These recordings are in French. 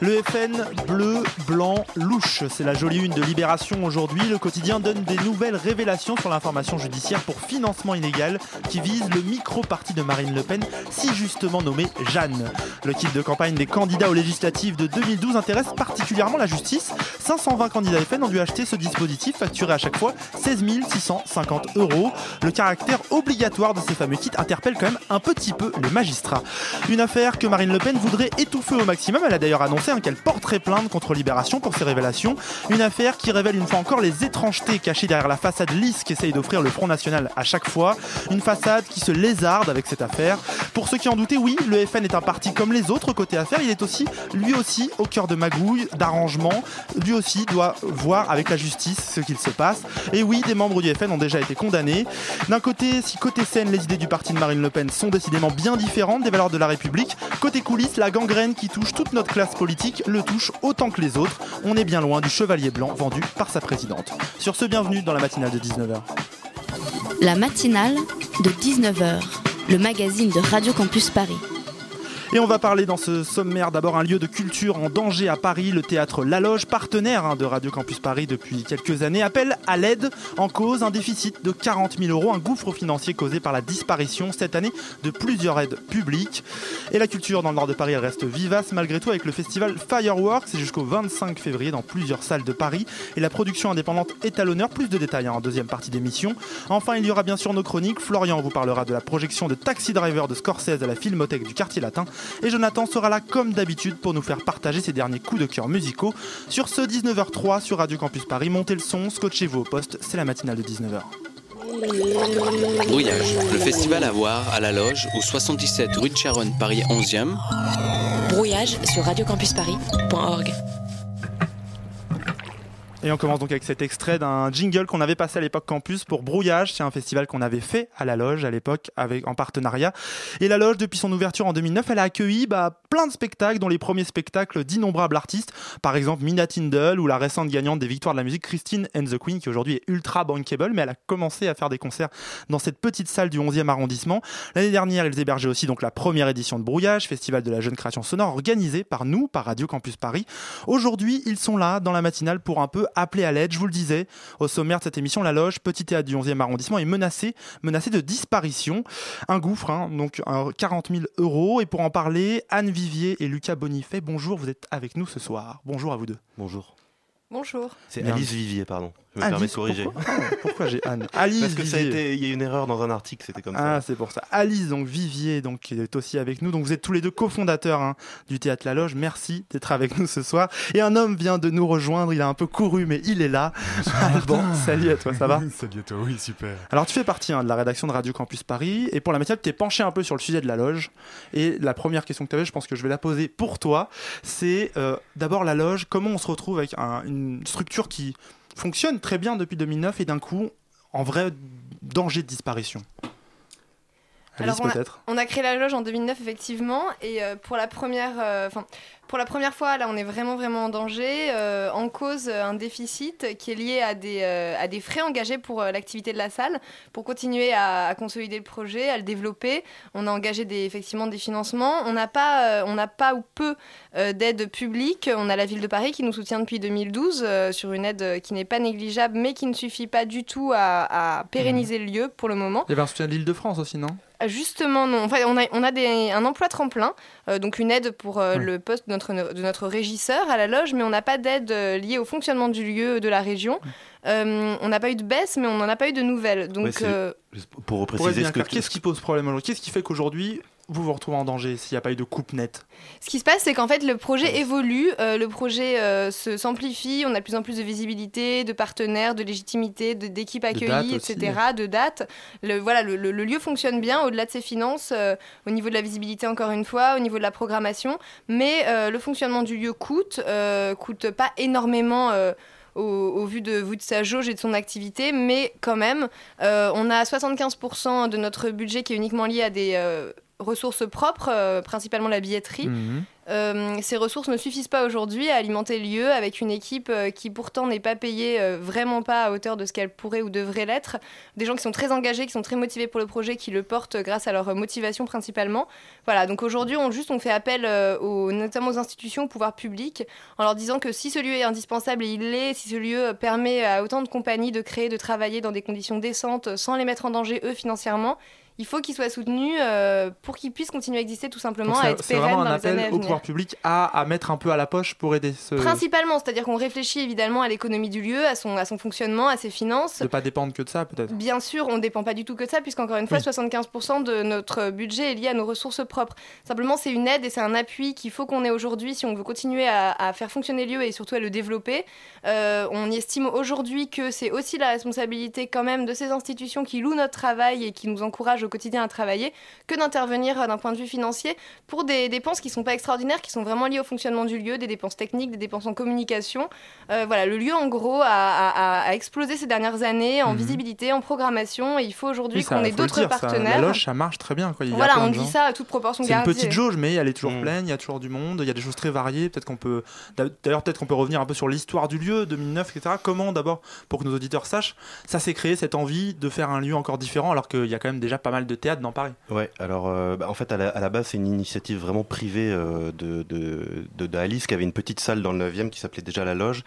Le FN bleu, blanc, louche, c'est la jolie une de Libération aujourd'hui. Le quotidien donne des nouvelles révélations sur l'information judiciaire pour financement illégal qui vise le micro-parti de Marine Le Pen, si justement nommé Jeanne. Le kit de campagne des candidats aux législatives de 2012 intéresse particulièrement la justice. 520 candidats FN ont dû acheter ce dispositif facturé à chaque fois 16 650 euros. Le caractère obligatoire de ces fameux kits interpelle quand même un petit peu les magistrats. Une affaire que Marine Le Pen voudrait étouffer au maximum. Elle a d'ailleurs annoncé qu'elle porterait plainte contre Libération pour ces révélations. Une affaire qui révèle une fois encore les étrangetés cachées derrière la façade lisse qu'essaye d'offrir le Front National à chaque fois. Une façade qui se lézarde avec cette affaire. Pour ceux qui en doutaient, oui, le FN est un parti comme les autres côté affaires. Il est aussi, lui aussi, au cœur de magouilles, d'arrangements. Lui aussi doit voir avec la justice ce qu'il se passe. Et oui, des membres du FN ont déjà été condamnés. D'un côté, si côté scène, les idées du parti de Marine Le Pen sont décidément bien différentes des valeurs de la République, côté coulisses, la gangrène qui touche toute notre classe politique le touche autant que les autres. On est bien loin du chevalier blanc vendu par sa présidente. Sur ce, bienvenue dans la matinale de 19h. La matinale de 19h, le magazine de Radio Campus Paris. Et on va parler dans ce sommaire d'abord un lieu de culture en danger à Paris, le théâtre La Loge, partenaire hein, de Radio Campus Paris depuis quelques années, appelle à l'aide en cause un déficit de 40 000 euros, un gouffre financier causé par la disparition cette année de plusieurs aides publiques. Et la culture dans le nord de Paris reste vivace malgré tout avec le festival Fireworks, jusqu'au 25 février dans plusieurs salles de Paris. Et la production indépendante est à l'honneur, plus de détails en deuxième partie d'émission. Enfin, il y aura bien sûr nos chroniques. Florian vous parlera de la projection de Taxi Driver de Scorsese à la Filmothèque du quartier latin. Et Jonathan sera là comme d'habitude pour nous faire partager ses derniers coups de cœur musicaux. Sur ce 19h03 sur Radio Campus Paris, montez le son, scotchez-vous au poste, c'est la matinale de 19h. Brouillage, le festival à voir à la loge au 77 rue de Charonne, Paris 11e. Brouillage sur radiocampusparis.org. Et on commence donc avec cet extrait d'un jingle qu'on avait passé à l'époque Campus pour Brouillage. C'est un festival qu'on avait fait à la Loge à l'époque en partenariat. Et la Loge, depuis son ouverture en 2009, elle a accueilli bah, plein de spectacles, dont les premiers spectacles d'innombrables artistes. Par exemple Mina Tindall ou la récente gagnante des Victoires de la musique Christine and the Queen, qui aujourd'hui est ultra bankable, mais elle a commencé à faire des concerts dans cette petite salle du 11e arrondissement. L'année dernière, ils hébergeaient aussi donc la première édition de Brouillage, festival de la jeune création sonore organisé par nous, par Radio Campus Paris. Aujourd'hui, ils sont là dans la matinale pour un peu appeler à l'aide. Je vous le disais, au sommaire de cette émission, la loge Petit Théâtre du 11e arrondissement est menacée, menacée de disparition. Un gouffre, hein, donc un 40 000 euros. Et pour en parler, Anne Vivier et Lucas Bonifay, bonjour, vous êtes avec nous ce soir. Bonjour à vous deux. Bonjour. Bonjour. C'est. Alice Vivier, pardon. Je me Alice, permets de corriger. Pourquoi, Ah, pourquoi j'ai Anne Alice Parce que ça a été, il y a une erreur dans un article, c'était comme Ah, ça. c'est pour ça. Alice, donc Vivier, donc, qui est aussi avec nous. Donc, vous êtes tous les deux cofondateurs hein, du Théâtre La Loge. Merci d'être avec nous ce soir. Et un homme vient de nous rejoindre. Il a un peu couru, mais il est là. bon, salut à toi, ça va Salut à toi, oui, super. Alors, tu fais partie hein, de la rédaction de Radio Campus Paris. Et pour la matière, tu t'es penché un peu sur le sujet de la loge. Et la première question que tu avais, je pense que je vais la poser pour toi. C'est euh, d'abord la loge. Comment on se retrouve avec un- une structure qui fonctionne très bien depuis 2009 et d'un coup, en vrai danger de disparition Alice, Alors, on a- peut-être? On a créé la loge en 2009 effectivement et euh, pour la première, euh, pour la première fois là on est vraiment vraiment en danger, euh, en cause un déficit qui est lié à des, à des frais engagés pour l'activité de la salle, pour continuer à, à consolider le projet, à le développer. On a engagé des, effectivement des financements. On n'a pas, on n'a pas ou peu d'aide publique. On a la ville de Paris qui nous soutient depuis 2012 euh, sur une aide qui n'est pas négligeable mais qui ne suffit pas du tout à, à pérenniser le lieu pour le moment. Il y avait un soutien de l'Île-de-France aussi, non? Justement, non. Enfin, on a, on a des, un emploi tremplin, euh, donc une aide pour euh, le poste de notre, de notre régisseur à la loge, mais on n'a pas d'aide euh, liée au fonctionnement du lieu, de la région. Euh, on n'a pas eu de baisse, mais on n'en a pas eu de nouvelles. Donc, Ouais, euh, Pour clair, Qu'est-ce qui pose problème aujourd'hui? Qu'est-ce qui fait qu'aujourd'hui, vous vous retrouvez en danger s'il n'y a pas eu de coupe nette Ce qui se passe, c'est qu'en fait, le projet évolue, euh, le projet euh, se s'amplifie, on a de plus en plus de visibilité, de partenaires, de légitimité, d'équipes accueillies, etc., de dates. Le, voilà, le, le- le lieu fonctionne bien au-delà de ses finances, euh, au niveau de la visibilité, encore une fois, au niveau de la programmation. Mais le fonctionnement du lieu coûte, coûte pas énormément. au, au vu, de, sa jauge et de son activité, mais quand même, euh, on a 75% de notre budget qui est uniquement lié à des euh, ressources propres, euh, principalement la billetterie. Mhm. Euh, ces ressources ne suffisent pas aujourd'hui à alimenter le lieu avec une équipe euh, qui pourtant n'est pas payée vraiment pas à hauteur de ce qu'elle pourrait ou devrait l'être. Des gens qui sont très engagés, qui sont très motivés pour le projet, qui le portent grâce à leur motivation principalement. Voilà, donc aujourd'hui on juste on fait appel aux, notamment aux institutions, au pouvoir public, en leur disant que si ce lieu est indispensable et il l'est, si ce lieu permet à autant de compagnies de créer, de travailler dans des conditions décentes sans les mettre en danger eux financièrement, il faut qu'ils soient soutenus euh, pour qu'ils puissent continuer à exister tout simplement, Donc à être c'est pérennes vraiment dans un les années appel à au pouvoir public à, à mettre un peu à la poche pour aider ce. Principalement, c'est-à-dire qu'on réfléchit évidemment à l'économie du lieu, à son, à son fonctionnement, à ses finances. De pas dépendre que de ça, peut-être. Bien sûr, on ne dépend pas du tout que de ça, puisqu'encore une fois, Oui. 75% de notre budget est lié à nos ressources propres. Simplement, c'est une aide et c'est un appui qu'il faut qu'on ait aujourd'hui si on veut continuer à, à faire fonctionner le lieu et surtout à le développer. Euh, on estime aujourd'hui que c'est aussi la responsabilité quand même de ces institutions qui louent notre travail et qui nous encouragent au quotidien à travailler que d'intervenir euh, d'un point de vue financier pour des dépenses qui ne sont pas extraordinaires, qui sont vraiment liées au fonctionnement du lieu, des dépenses techniques, des dépenses en communication. Euh, voilà, le lieu en gros a, a- a- a explosé ces dernières années en Mhm. visibilité, en programmation, et il faut aujourd'hui Oui, qu'on ait d'autres dire, ça, partenaires. La loge, ça marche très bien. Quoi. Il voilà, on dit gens. ça à toute proportion C'est une gardée. petite jauge, mais elle est toujours Mm. pleine, il y a toujours du monde, il y a des choses très variées. Peut-être qu'on peut. D'ailleurs, peut-être qu'on peut revenir un peu sur l'histoire du lieu, 2009, etc. Comment, d'abord, pour que nos auditeurs sachent, ça s'est créé cette envie de faire un lieu encore différent, alors qu'il y a quand même déjà pas mal de théâtres dans Paris. Ouais, alors euh, bah, en fait à la, base c'est une initiative vraiment privée euh, de, de, d'Alice qui avait une petite salle dans le 9e qui s'appelait déjà la loge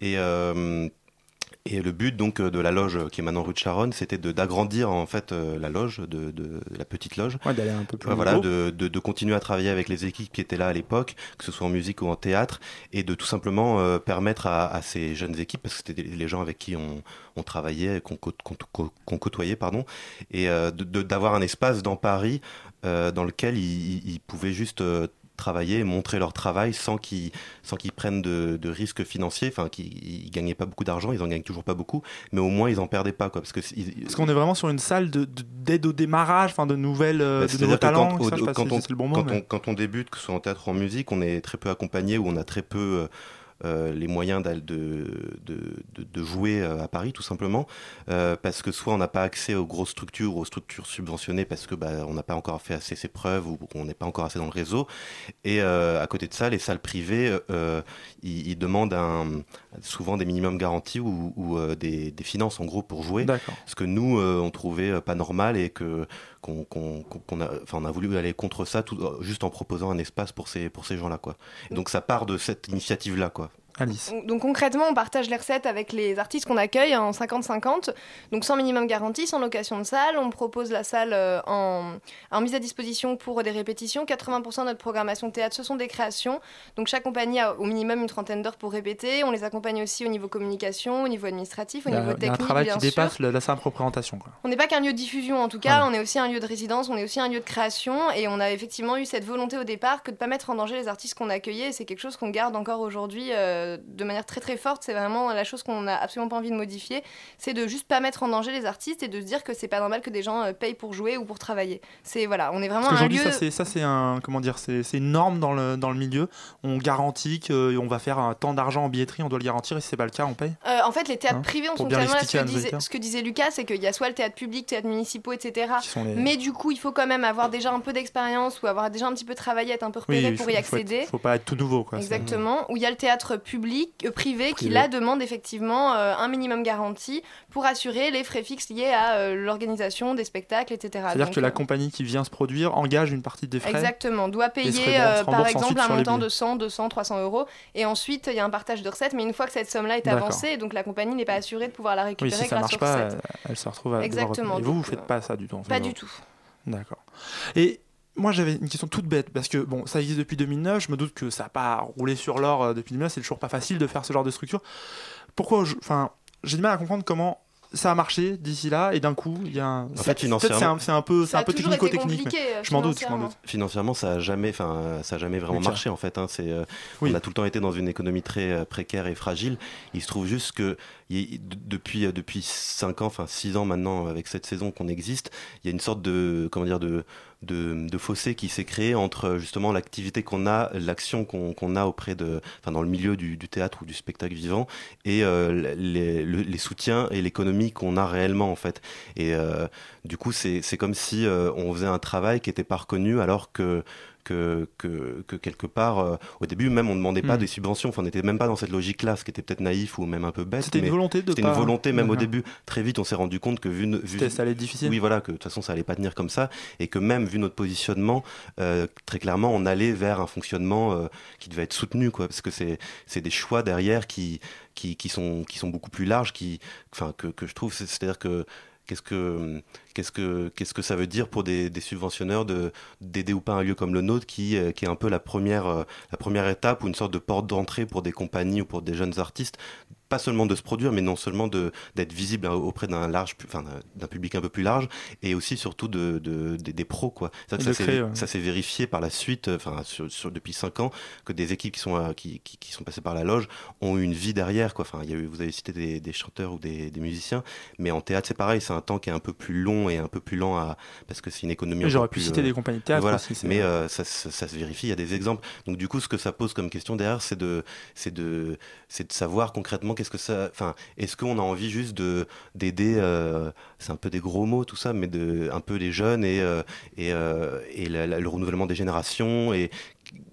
et euh, et le but donc euh, de la loge qui est maintenant rue de Charonne, c'était d'agrandir en fait euh, la loge, de, de la petite loge, Ouais, d'aller un peu plus. Ouais, voilà, de, de, de continuer à travailler avec les équipes qui étaient là à l'époque, que ce soit en musique ou en théâtre, et de tout simplement euh, permettre à, à ces jeunes équipes, parce que c'était les gens avec qui on, on travaillait, qu'on cô- qu'on- qu'on- qu'on côtoyait, pardon, et euh, d'avoir un espace dans Paris euh, dans lequel ils, ils- pouvaient juste travailler montrer leur travail sans qu'ils sans qu'ils prennent de, de risques financiers enfin qu'ils ils gagnaient pas beaucoup d'argent ils en gagnent toujours pas beaucoup mais au moins ils en perdaient pas quoi parce que ils- Parce qu'on est vraiment sur une salle de- de- d'aide au démarrage, enfin de nouvelles, euh, Bah, de nouveaux talents. quand- on- débute, que ce soit en théâtre ou en musique, on est très peu accompagné ou on a très peu euh, les moyens de, de, de, de jouer euh, à Paris, tout simplement, euh, parce que soit on n'a pas accès aux grosses structures, aux structures subventionnées, parce que bah, on n'a pas encore fait assez ses preuves ou qu'on n'est pas encore assez dans le réseau. Et euh, à côté de ça, les salles privées, euh, ils, ils demandent un, souvent des minimums garantis ou, ou, euh, des, des finances en gros pour jouer. Ce que nous, euh, on trouvait euh, pas normal et que qu'on a, enfin, on a voulu aller contre ça, tout, juste en proposant un espace pour ces pour ces gens-là, quoi. Donc ça part de cette initiative-là, quoi. Alice. Donc concrètement, on partage les recettes avec les artistes qu'on accueille en 50-50, donc sans minimum garantie, sans location de salle. On propose la salle euh, en, en mise à disposition pour des répétitions. 80% de notre programmation théâtre, ce sont des créations. Donc chaque compagnie a au minimum une trentaine d'heures pour répéter. On les accompagne aussi au niveau communication, au niveau administratif, au a, niveau il y a un technique, travail qui sûr. dépasse la, la simple représentation. Quoi. On n'est pas qu'un lieu de diffusion en tout cas, Voilà. on est aussi un lieu de résidence, on est aussi un lieu de création et on a effectivement eu cette volonté au départ que de ne pas mettre en danger les artistes qu'on accueillait et c'est quelque chose qu'on garde encore aujourd'hui euh, de manière très très forte, c'est vraiment la chose qu'on n'a absolument pas envie de modifier, c'est de juste pas mettre en danger les artistes et de se dire que c'est pas normal que des gens euh, payent pour jouer ou pour travailler. C'est voilà, on est vraiment Parce un lieu... ça c'est ça c'est un comment dire, c'est c'est une norme dans le dans le milieu. On garantit qu'on va faire un temps d'argent en billetterie, on doit le garantir et si c'est pas le cas, on paye. Euh, en fait, les théâtres Hein, privés, on sont tellement là, ce que, disait, auditeurs. ce que disait Lucas, c'est qu'il y a soit le théâtre public, théâtre municipaux, etc. Les- Mais du coup, il faut quand même avoir déjà un peu d'expérience ou avoir déjà un petit peu travaillé, être un peu repéré il pour faut- y faut être- accéder. Faut, pas être tout nouveau quoi. Exactement, où il y a le théâtre public, euh, privé, qui là demande effectivement euh, un minimum garanti pour assurer les frais fixes liés à euh, l'organisation des spectacles, etc. C'est-à-dire que la compagnie qui vient se produire engage une partie des frais. Exactement, doit payer par exemple un montant de 100, 200, 300 euros. Et ensuite, il y a un partage de recettes, mais une fois que cette somme-là est avancée, donc la compagnie n'est pas assurée de pouvoir la Oui, récupérer si ça grâce marche pas, recettes. elle se retrouve à Exactement. Et vous, vous donc, faites pas ça du tout. en fait, Pas du tout. D'accord. Et moi, j'avais une question toute bête, parce que bon, ça existe depuis 2009, je me doute que ça n'a pas roulé sur l'or euh, depuis 2009, c'est toujours pas facile de faire ce genre de structure. Pourquoi, enfin, j'ai du mal à comprendre comment ça a marché d'ici là et d'un coup il y a un... En fait, financièrement- c'est un, peu, c'est un peu compliqué, euh, Je m'en doute, je m'en financièrement. doute. Financièrement, ça a jamais, enfin, ça a jamais vraiment marché en fait. hein. C'est, euh, Oui. on a tout le temps été dans une économie très euh, précaire et fragile. Il se trouve juste que y depuis euh, depuis cinq ans, enfin six ans maintenant, avec cette saison qu'on existe, il y a une sorte de comment dire de de, de fossé qui s'est créé entre justement l'activité qu'on a, l'action qu'on a auprès de, enfin dans le milieu du, du théâtre ou du spectacle vivant, et euh, les, le- les soutiens et l'économie qu'on a réellement en fait. Et euh, du coup, c'est c'est comme si euh, on faisait un travail qui n'était pas reconnu alors que que, que, que quelque part, euh, au début même, on ne demandait pas Mm. des subventions, enfin, on n'était même pas dans cette logique-là, ce qui était peut-être naïf ou même un peu bête. C'était une volonté de C'était pas- une volonté, même au début. Très vite, on s'est rendu compte que vu... ça allait être difficile. Oui, voilà, que de toute façon, ça allait pas tenir comme ça, et que même vu notre positionnement, euh, très clairement, on allait vers un fonctionnement euh, qui devait être soutenu, quoi, parce que c'est c'est des choix derrière qui qui, qui sont qui sont beaucoup plus larges, qui, enfin, que, que je trouve, c'est- c'est-à-dire que Qu'est-ce que, qu'est-ce que, qu'est-ce que ça veut dire pour des, des subventionneurs de, d'aider ou pas un lieu comme le nôtre qui, euh, qui est un peu la première, euh, la première étape ou une sorte de porte d'entrée pour des compagnies ou pour des jeunes artistes pas seulement de se produire, mais non seulement de d'être visible auprès d'un large, enfin d'un- public un peu plus large, et aussi surtout de, de- des- des pros quoi. Ça, s'est- créer, ouais. ça s'est vérifié par la suite, enfin sur, sur- depuis cinq ans, que des équipes qui sont euh, qui, qui, qui sont passées par la loge ont eu une vie derrière quoi. Enfin, il y a eu, vous avez cité des, des chanteurs ou des, des musiciens, mais en théâtre c'est pareil, c'est un temps qui est un peu plus long et un peu plus lent à parce que c'est une économie. J'aurais pu citer euh, des compagnies de théâtre voilà. aussi, c'est mais euh, ça, ça- ça se vérifie, il y a des exemples. Donc du coup, ce que ça pose comme question derrière, c'est de, c'est de, c'est de savoir concrètement qu'est-ce que ça, enfin, est-ce qu'on a envie juste de d'aider, euh, c'est un peu des gros mots tout ça, mais de un peu les jeunes et euh, et, euh, et la- la- le renouvellement des générations et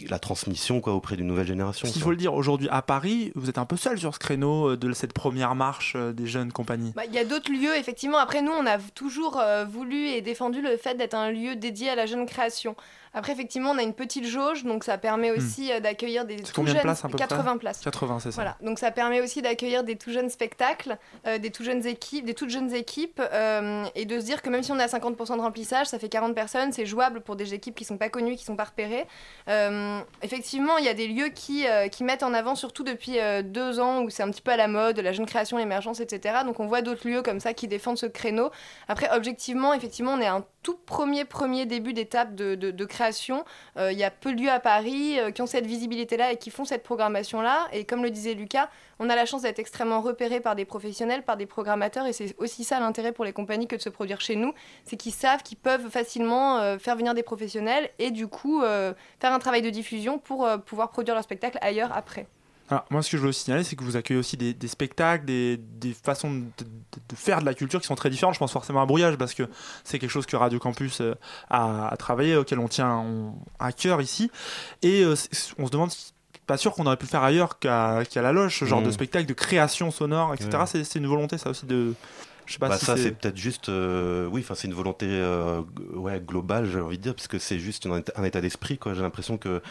la transmission quoi auprès d'une nouvelle génération. Quoi. faut le dire, aujourd'hui à Paris, vous êtes un peu seul sur ce créneau euh, de cette première marche euh, des jeunes compagnies. Bah, Il y a d'autres lieux, effectivement. Après, nous, on a toujours euh, voulu et défendu le fait d'être un lieu dédié à la jeune création. Après, effectivement, on a une petite jauge, donc ça permet aussi euh, d'accueillir des Hmm. Tout combien de jeunes. places, à peu près 80 places. 80, c'est ça. Voilà, donc ça permet aussi d'accueillir des tout jeunes spectacles, euh, des tout jeunes équipes, des toutes jeunes équipes, euh, et de se dire que même si on est à 50% de remplissage, ça fait 40 personnes, c'est jouable pour des équipes qui sont pas connues, qui sont pas repérées. Euh, effectivement, il y a des lieux qui, euh, qui mettent en avant, surtout depuis euh, deux ans où c'est un petit peu à la mode, la jeune création, l'émergence, etc. Donc on voit d'autres lieux comme ça qui défendent ce créneau. Après, objectivement, effectivement, on est à un tout premier premier début d'étape de, création. Euh, Il y a peu de lieux à Paris euh, qui ont cette visibilité-là et qui font cette programmation-là. Et comme le disait Lucas, on a la chance d'être extrêmement repéré par des professionnels, par des programmateurs. Et c'est aussi ça l'intérêt pour les compagnies que de se produire chez nous. C'est qu'ils savent qu'ils peuvent facilement euh, faire venir des professionnels et du coup faire un travail de diffusion pour pouvoir produire leur spectacle ailleurs après. Alors, moi, ce que je veux signaler, c'est que vous accueillez aussi des, des spectacles, des, des façons de, de- de faire de la culture qui sont très différentes. Je pense forcément à Brouillage, parce que c'est quelque chose que Radio Campus euh, a, a travaillé, auquel on tient on- à cœur ici. Et euh, on se demande pas sûr qu'on aurait pu le faire ailleurs qu'à la loge, ce genre de spectacle de création sonore, etc. C'est une volonté, ça aussi, de. Je sais pas Bah, si ça c'est- peut-être juste euh, oui enfin c'est une volonté euh, ouais globale j'ai envie de dire parce que c'est juste un état, un état d'esprit quoi j'ai l'impression que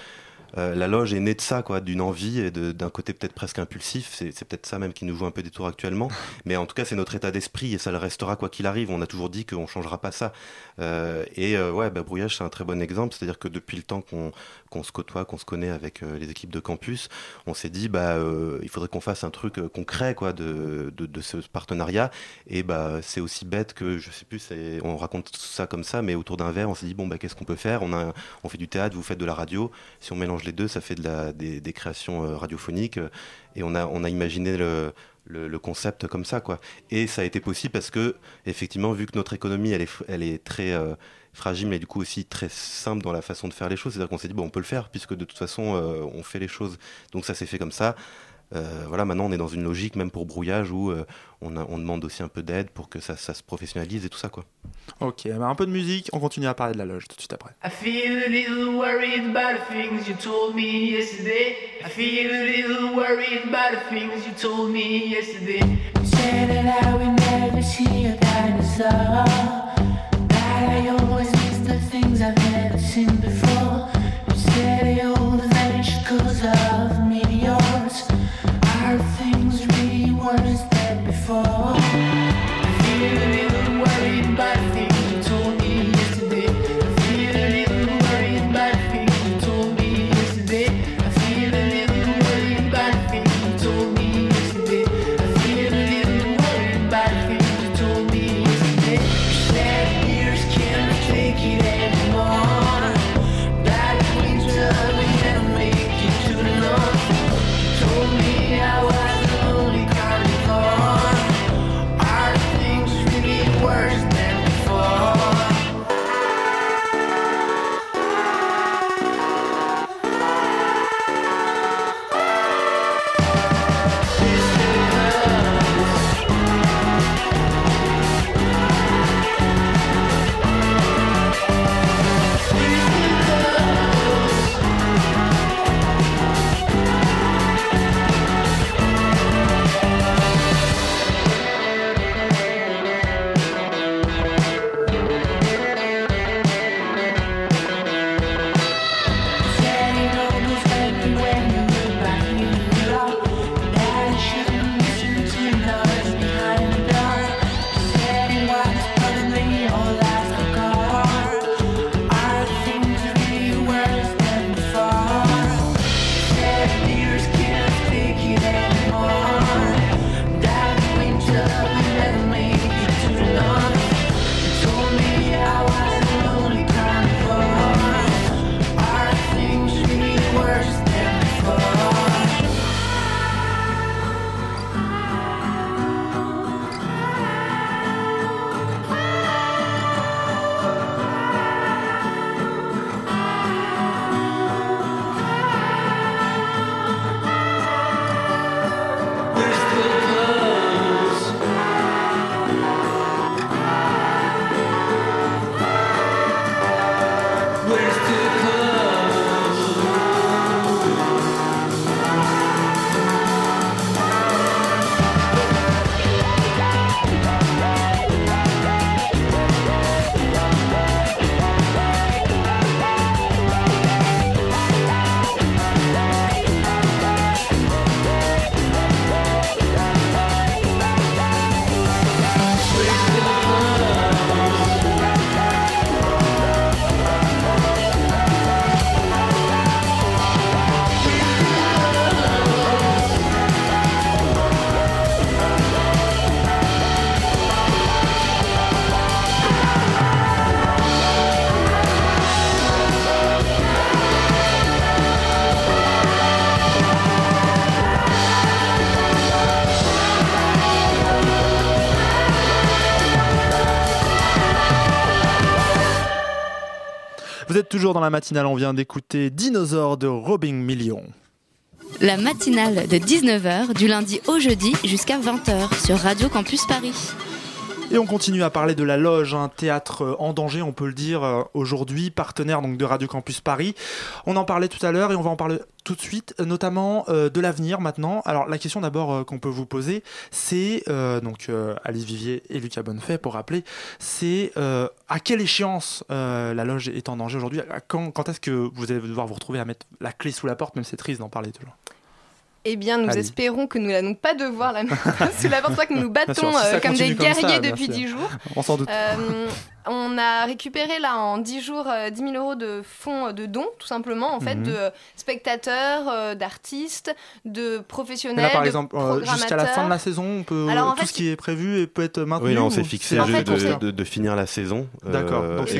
euh, la loge est née de ça quoi d'une envie et d'un côté peut-être presque impulsif c'est peut-être ça même qui nous joue un peu des tours actuellement mais en tout cas c'est notre état d'esprit et ça le restera quoi qu'il arrive. On a toujours dit qu'on changera pas ça. Euh, et euh, ouais bah, brouillage c'est un très bon exemple c'est à dire que depuis le temps qu'on se côtoie qu'on se connaît avec les équipes de campus on s'est dit bah il faudrait qu'on fasse un truc concret quoi de, de, de ce partenariat. Et bah c'est aussi bête que je sais plus on raconte ça comme ça mais autour d'un verre on s'est dit bon bah qu'est-ce qu'on peut faire? On a on fait du théâtre vous faites de la radio. Si on mélange les deux ça fait des, créations euh, radiophoniques euh, et on a on a imaginé le concept comme ça quoi. Et ça a été possible parce que effectivement vu que notre économie elle est très euh, fragile mais du coup aussi très simple dans la façon de faire les choses c'est à dire qu'on s'est dit bon on peut le faire puisque de toute façon on fait les choses. Donc ça s'est fait comme ça euh, voilà, maintenant on est dans une logique, même pour brouillage, où euh, on, a- on demande aussi un peu d'aide pour que ça, ça se professionnalise et tout ça. quoi. Ok, bah, un peu de musique, on continue à parler de la loge tout de suite après. I feel a little worried about the things you told me yesterday. I feel a little worried about the things you told me yesterday. You said that I would never see a dinosaur. That I always miss the things I've never seen before. You said you'll vanish cause of meteors. yours. Toujours dans la matinale, on vient d'écouter Dinosaure de Robin Million. La matinale de 19h du lundi au jeudi jusqu'à 20h sur Radio Campus Paris. Et on continue à parler de la loge, un théâtre euh, en danger, on peut le dire euh, aujourd'hui, partenaire donc de Radio Campus Paris. On en parlait tout à l'heure et on va en parler tout de suite, euh, notamment euh, de l'avenir maintenant. Alors la question d'abord qu'on peut vous poser, c'est euh, donc Alice Vivier et Lucas Bonnefay pour rappeler, c'est à quelle échéance la loge est en danger aujourd'hui? Quand, quand est-ce que vous allez devoir vous retrouver à mettre la clé sous la porte, même c'est triste d'en parler toujours? Eh bien, nous Allez. espérons que nous n'allons pas devoir la mettre sous la porte, que nous battons sûr, si ça euh, comme des continue comme ça, guerriers depuis. 10 jours. On s'en doute. Euh, on a récupéré là en 10 jours euh, 10 000 euros de fonds euh, de dons, tout simplement, en fait, Mhm. de euh, spectateurs, euh, d'artistes, de Mais professionnels, là par de exemple, euh, jusqu'à la fin de la saison, on peut, Alors, tout fait, ce qui est prévu et peut être maintenu Oui, là, on s'est fixé En juste fait, de, de- de finir la saison. D'accord, Euh, donc c'est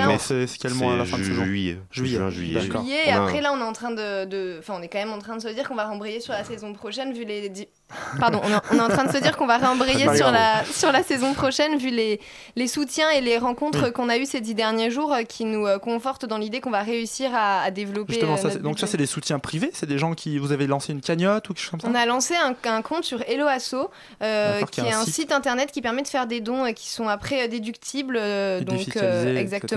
quel mois à la fin de saison juillet. Juillet. Juin, juillet. Et après, là, on est en train de, de- Enfin, on est quand même en train de se dire qu'on va rembrayer sur la saison prochaine, vu les. Pardon, on est, on est en train de se dire qu'on va rembrayer Pas sur la, sur la saison prochaine, vu les, les soutiens et les rencontres qu'on a eues ces dix derniers jours, euh, qui nous euh, confortent dans l'idée qu'on va réussir à, à développer. Justement, euh, ça, donc ça c'est des soutiens privés, c'est des gens qui vous avez lancé une cagnotte ou quelque chose comme ça On a lancé un, un compte sur Hello Asso, euh, qui est un site. site. internet qui permet de faire des dons qui sont après déductibles. donc etc.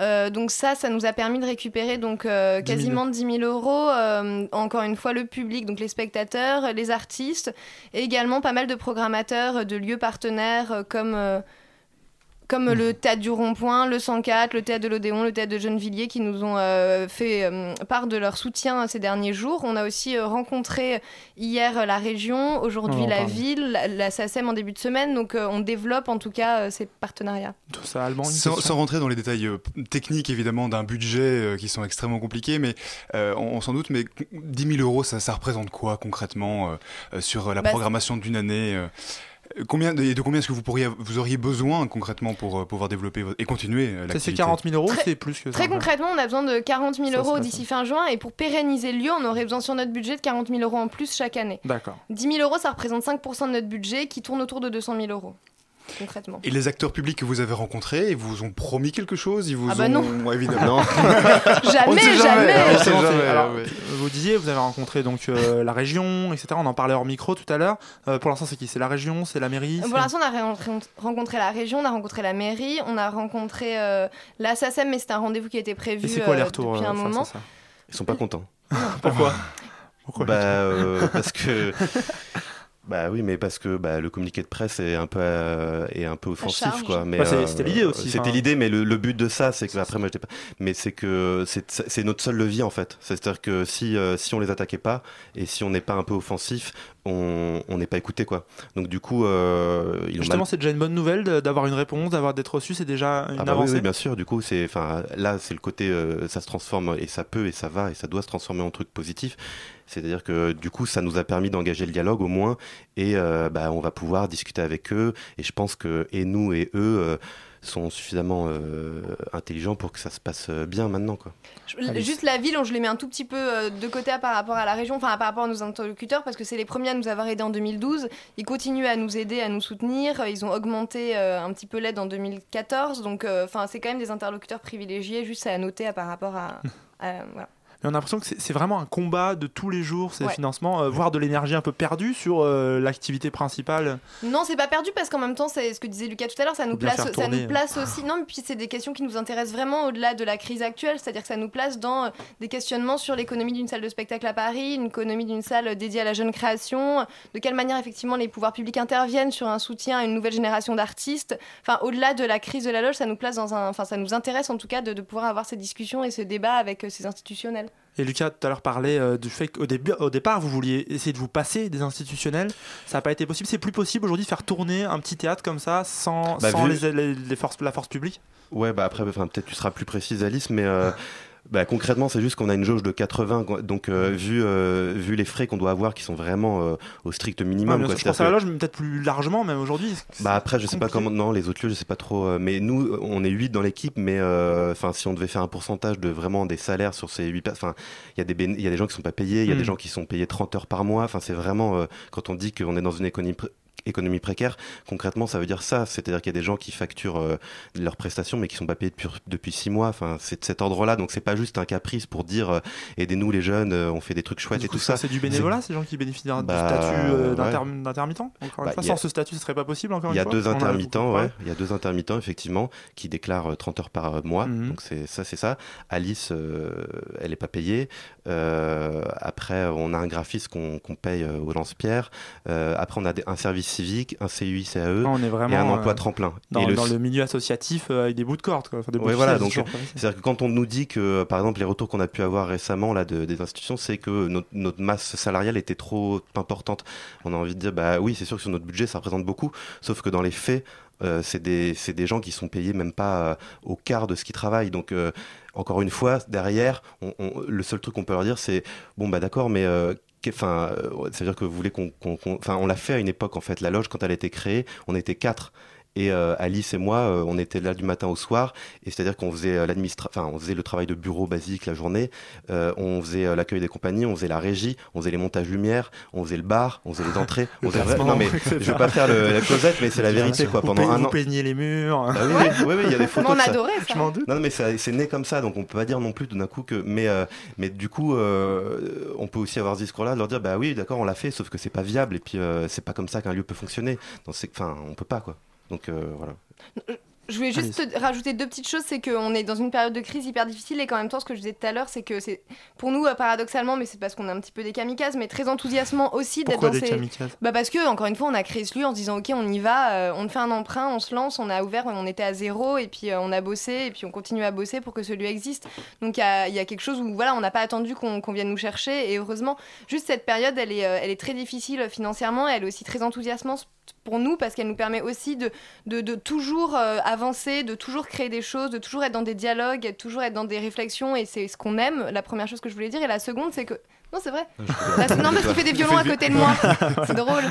Euh, donc ça, ça nous a permis de récupérer donc euh, 10 000. quasiment 10 000 euros. euh, encore une fois, le public, donc les spectateurs, les artistes, et également pas mal de programmateurs de lieux partenaires comme. Comme Mmh. le théâtre du Rond-Point, le 104, le théâtre de l'Odéon, le théâtre de Gennevilliers qui nous ont euh, fait euh, part de leur soutien ces derniers jours. On a aussi euh, rencontré hier la région, aujourd'hui en la ville, la, la SACEM en début de semaine. Donc euh, on développe en tout cas euh, ces partenariats. Tout ça allemand. une Sans, rentrer dans les détails euh, techniques évidemment d'un budget euh, qui sont extrêmement compliqués, mais euh, on, on s'en doute, mais 10 000 euros, ça, ça représente quoi concrètement euh, euh, sur la Bah, programmation d'une année euh, Combien de, et de combien est-ce que vous pourriez vous auriez besoin concrètement pour euh, pouvoir développer votre- et continuer euh, Ça, l'activité c'est 40 000 euros, c'est plus que ça. Très concrètement, on a besoin de 40 000 Ça, euros d'ici fin juin et pour pérenniser le lieu, on aurait besoin sur notre budget de 40 000 euros en plus chaque année. D'accord. 10 000 euros, ça représente 5% de notre budget qui tourne autour de 200 000 euros. Concrètement. Et les acteurs publics que vous avez rencontrés, ils vous ont promis quelque chose? Ils vous Ah bah ont non. Ouais, évidemment. Jamais, jamais. alors, ouais. Vous disiez, vous avez rencontré donc euh, la région, etc. On en parlait hors micro tout à l'heure. Euh, pour l'instant, c'est qui? C'est la région, c'est la mairie Pour l'instant, on a ré- rencontré la région, on a rencontré la mairie, on a rencontré euh, la SACEM, mais c'est un rendez-vous qui a été prévu quoi les euh, retours depuis un moment. Ils sont pas contents. Pourquoi Pourquoi? Bah, euh, parce que. Bah oui, mais parce que bah, le communiqué de presse est un peu, euh, est un peu offensif, quoi. Mais Bah, euh, c'était l'idée aussi, C'était enfin. l'idée, mais le, le but de ça, c'est que après moi j'étais pas. Mais c'est que c'est notre seul levier en fait. C'est-à-dire que si euh, si on les attaquait pas et si on n'est pas un peu offensif, on n'est pas écouté quoi. Donc du coup, euh, ils Justement, mal- c'est déjà une bonne nouvelle d'avoir une réponse, d'avoir d'être reçu, c'est déjà une Ah bah oui, avancée. oui, bien sûr. Du coup, c'est, enfin, là, c'est le côté, euh, ça se transforme et ça peut et ça va et ça doit se transformer en truc positif. C'est-à-dire que du coup, ça nous a permis d'engager le dialogue au moins et euh, bah, on va pouvoir discuter avec eux. Et je pense que et nous et eux euh, sont suffisamment euh, intelligents pour que ça se passe bien maintenant, quoi. Je- Allez. Juste la ville, on- je les mets un tout petit peu euh, de côté par rapport à la région, enfin par rapport à nos interlocuteurs, parce que c'est les premiers à nous avoir aidés en 2012. Ils continuent à nous aider, à nous soutenir. Ils ont augmenté euh, un petit peu l'aide en 2014. Donc, euh, enfin, c'est quand même des interlocuteurs privilégiés, juste à noter à- par rapport à. à- voilà. On a l'impression que c'est vraiment un combat de tous les jours, ces Ouais. financements, euh, voire de l'énergie un peu perdue sur euh, l'activité principale. Non, c'est pas perdu parce qu'en même temps, c'est ce que disait Lucas tout à l'heure, ça nous place, ça tourner. nous place aussi. Non, mais puis c'est des questions qui nous intéressent vraiment au-delà de la crise actuelle, c'est-à-dire que ça nous place dans euh, des questionnements sur l'économie d'une salle de spectacle à Paris, une économie d'une salle dédiée à la jeune création, de quelle manière effectivement les pouvoirs publics interviennent sur un soutien à une nouvelle génération d'artistes. Enfin, au-delà de la crise de la loge, ça nous place dans un, enfin, ça nous intéresse en tout cas de, de pouvoir avoir ces discussions et ce débat avec ces institutionnels. Et Lucas tout à l'heure parlait euh, du fait qu'au début, au départ, vous vouliez essayer de vous passer des institutionnels. Ça n'a pas été possible. C'est plus possible aujourd'hui de faire tourner un petit théâtre comme ça sans, Bah, sans vu- les, les- les forces, la force publique? Ouais, bah après, enfin, peut-être tu seras plus précise, Alice, mais euh, bah, concrètement, c'est juste qu'on a une jauge de 80. quoi. Donc, euh, vu, euh, vu les frais qu'on doit avoir, qui sont vraiment euh, au strict Ouais, minimum. bien quoi. sûr, je pense à la loge, mais peut-être plus largement, même aujourd'hui. Bah après, je sais pas compliqué. comment. Non, les autres lieux, je sais pas trop. Mais nous, on est 8 dans l'équipe, mais enfin, si on devait faire un pourcentage de vraiment des salaires sur ces 8 enfin, il y a des béné- il y a des gens qui sont pas payés, il y a Mm. des gens qui sont payés 30 heures par mois. Enfin, c'est vraiment quand on dit qu'on est dans une économie économie précaire, concrètement, ça veut dire ça. C'est-à-dire qu'il y a des gens qui facturent euh, leurs prestations, mais qui sont pas payés depuis, depuis six mois. Enfin, c'est de cet ordre-là. Donc, c'est pas juste un caprice pour dire euh, aidez-nous les jeunes, euh, on fait des trucs chouettes et tout ça. C'est du bénévolat, ces gens qui bénéficient d'un Bah, statut ouais. d'intermittent une Bah, fois, a- sans ce statut, ce serait pas possible encore Il y a une deux intermittents, ouais. Il y a deux intermittents effectivement qui déclarent euh, 30 heures par mois. Mhm. Donc c'est ça, c'est ça. Alice, elle est pas payée. Après, on a un graphiste qu'on paye au lance-pierre. Après, on a des- un service civique, un CUI, CAE Ah, on est vraiment, et un emploi euh, tremplin. Dans, et le dans le milieu associatif euh, avec des bouts de corde. Quoi. Enfin, des Ouais, voilà, donc c'est-à-dire que quand on nous dit que, par exemple, les retours qu'on a pu avoir récemment là de- des institutions, c'est que notre, notre masse salariale était trop importante. On a envie de dire, bah oui, c'est sûr que sur notre budget, ça représente beaucoup, sauf que dans les faits, euh, c'est des, gens qui sont payés même pas euh, au quart de ce qu'ils travaillent. Donc, euh, encore une fois, derrière, on- on- le seul truc qu'on peut leur dire, c'est bon, bah d'accord, mais euh, Enfin, euh, ça veut dire que vous voulez qu'on- enfin, on l'a fait à une époque en fait. La loge, quand elle a été créée, on était quatre. Et euh, Alice et moi, euh, on était là du matin au soir, et c'est-à-dire qu'on faisait euh, enfin, on faisait le travail de bureau basique la journée, euh, on faisait euh, l'accueil des compagnies, on faisait la régie, on faisait les montages lumière, on faisait le bar, on faisait les entrées, on faisait non mais je vais pas faire le, la closette, mais c'est la vérité quoi. Vous Pendant peignez- un vous an. peignez les murs. Bah oui, oui, oui, oui, il y a des photos. On de ça. adorait ça. Je m'en doute. Non, non, mais ça- c'est né comme ça, donc on peut pas dire non plus d'un coup que. Mais, euh, mais du coup, euh, on peut aussi avoir ce discours-là, de leur dire bah oui, d'accord, on l'a fait, sauf que c'est pas viable, et puis euh, c'est pas comme ça qu'un lieu peut fonctionner. Enfin, on peut pas, quoi. Donc euh, voilà. Je voulais juste te rajouter deux petites choses, c'est qu'on est dans une période de crise hyper difficile et qu'en même temps, ce que je disais tout à l'heure, c'est que c'est pour nous, euh, paradoxalement, mais c'est parce qu'on est un petit peu des kamikazes, mais très enthousiasmant aussi d'être Pourquoi dans des ces... kamikazes? Bah parce que, encore une fois, on a créé ce lieu en se disant, ok, on y va, euh, on fait un emprunt, on se lance, on a ouvert, on était à zéro, et puis euh, on a bossé, et puis on continue à bosser pour que ce lieu existe. Donc il y a, il y a quelque chose où, voilà, on n'a pas attendu qu'on vienne nous chercher, et heureusement, juste cette période, elle est, euh, elle est très difficile financièrement, et elle est aussi très enthousiasmante pour nous parce qu'elle nous permet aussi de, toujours euh, avancer, de toujours créer des choses, de toujours être dans des dialogues, de toujours être dans des réflexions et c'est ce qu'on aime. La première chose que je voulais dire et la seconde c'est que non c'est vrai. La- non parce qu'il fait des violons à côté de moi, c'est drôle.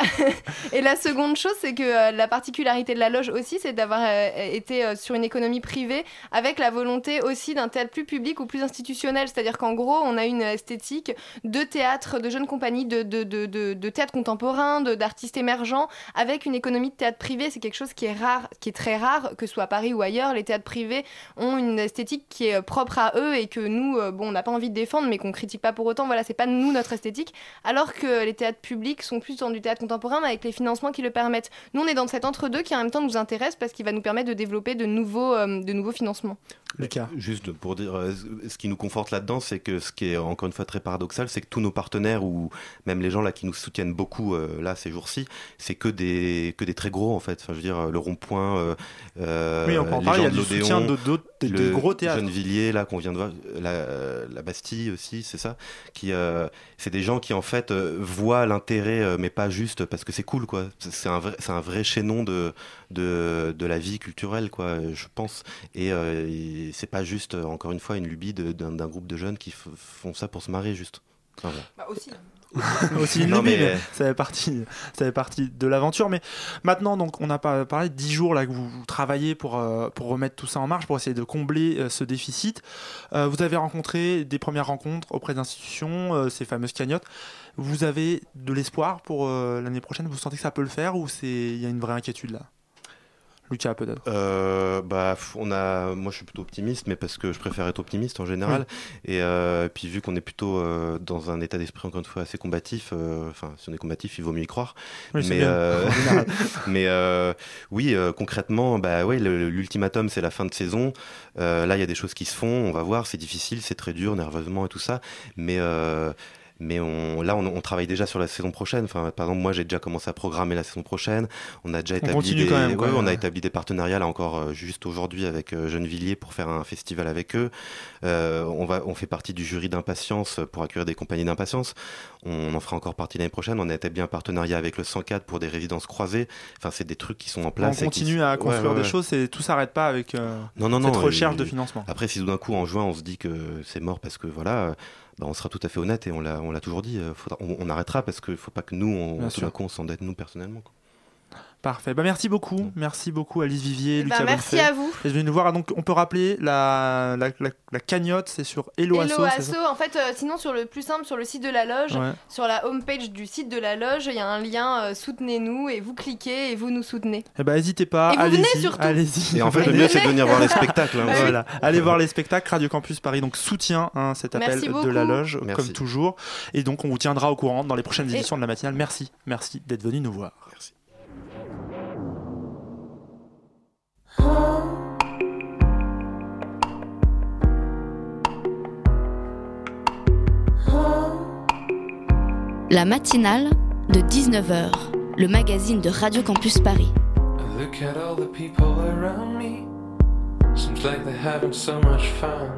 et la seconde chose c'est que euh, la particularité de la loge aussi c'est d'avoir euh, été euh, sur une économie privée avec la volonté aussi d'un théâtre plus public ou plus institutionnel, c'est-à-dire qu'en gros on a une esthétique de théâtre, de jeunes compagnies, de, de, de, de- théâtre contemporain, d'artistes émergents, avec une économie de théâtre privé. C'est quelque chose qui est rare, qui est très rare, que ce soit à Paris ou ailleurs. Les théâtres privés ont une esthétique qui est propre à eux et que nous, bon, on n'a pas envie de défendre, mais qu'on critique pas pour autant. Voilà, c'est pas nous notre esthétique. Alors que les théâtres publics sont plus dans du théâtre contemporain, mais avec les financements qui le permettent. Nous, on est dans cet entre-deux qui en même temps nous intéresse parce qu'il va nous permettre de développer de nouveaux, euh, de nouveaux financements. Lucas. Juste pour dire, euh, ce qui nous conforte là-dedans, c'est que ce qui est encore une fois très paradoxal, c'est que tous nos partenaires ou même les gens là qui nous soutiennent beaucoup euh, là ces jours-ci, c'est que des que des très gros en fait. Enfin, je veux dire, le rond-point, euh, euh, Oui, on peut en gens il y a de du soutien l'Odéon, de d'autres- des- des le gros théâtres. Gennevilliers là qu'on vient de voir, la, la Bastille aussi, c'est ça. Qui, euh, c'est des gens qui en fait euh, voient l'intérêt, euh, mais pas juste parce que c'est cool quoi. C'est- un vrai, c'est un vrai chaînon de, de de la vie culturelle quoi, je pense. Et, c'est pas juste encore une fois une lubie d'un groupe de jeunes qui font ça pour se marier juste. Bah aussi. aussi Non, lubie, mais- mais ça fait partie, ça fait partie de l'aventure. Mais maintenant, donc, on a pas parlé de 10 jours là que vous travaillez pour, euh, pour remettre tout ça en marche, pour essayer de combler euh, ce déficit. Euh, vous avez rencontré des premières rencontres auprès d'institutions, ces fameuses cagnottes. Vous avez de l'espoir pour l'année prochaine? Vous sentez que ça peut le faire ou c'est il y a une vraie inquiétude là? Lucas peut-être. Euh, bah, on a, moi je suis plutôt optimiste, mais parce que je préfère être optimiste en général. Et euh, puis vu qu'on est plutôt euh, dans un état d'esprit encore une fois assez combatif, enfin si on est combatif, il vaut mieux y croire. Oui, mais oui, concrètement, bah ouais, l'ultimatum c'est la fin de saison. Là, il y a des choses qui se font. On va voir, c'est difficile, c'est très dur, nerveusement et tout ça. Mais mais on, là, on, on travaille déjà sur la saison prochaine. Enfin, par exemple, moi, j'ai déjà commencé à programmer la saison prochaine. On a déjà On établi des, quand même, ouais, on a établi des partenariats là encore euh, juste aujourd'hui avec euh, Gennevilliers pour faire un festival avec eux. Euh, on va, on fait partie du jury d'impatience pour accueillir des compagnies d'impatience. On en fera encore partie l'année prochaine. On a établi un partenariat avec le 104 pour des résidences croisées. Enfin, c'est des trucs qui sont en on place. qui- continue à Ouais, construire ouais, des choses et tout s'arrête pas avec euh, Non, non, non. cette recherche de financement. Après, si tout d'un coup, en juin, on se dit que c'est mort parce que voilà, bah, on sera tout à fait honnête et on l'a, on l'a toujours dit. euh, faudra- on, on arrêtera parce qu'il faut pas que nous, on, tout d'un coup, on s'endette nous personnellement. quoi. Parfait. Bah, merci beaucoup. Merci beaucoup, Alice Vivier, Eh ben, Lucas merci Bonnefay. à vous. Venez nous voir. Donc, on peut rappeler la, la, la- la cagnotte, c'est sur Hello, Hello Asso, en fait, euh, sinon sur le plus simple, sur le site de la loge, Ouais. sur la homepage du site de la loge, il y a un lien euh, soutenez-nous et vous cliquez et vous nous soutenez. Eh ben, n'hésitez pas, Et vous venez allez-y, surtout. allez-y. Et en fait, le mieux, c'est de venir voir les spectacles, hein. voilà, allez voir les spectacles. Radio Campus Paris donc soutient hein, cet appel Merci de la loge, Merci. comme toujours. Et donc, on vous tiendra au courant dans les prochaines Et- éditions de la matinale. Merci, merci d'être venu nous voir. Merci. La matinale de 19h, le magazine de Radio Campus Paris. Look at all the people around me. Seems like they're having so much fun.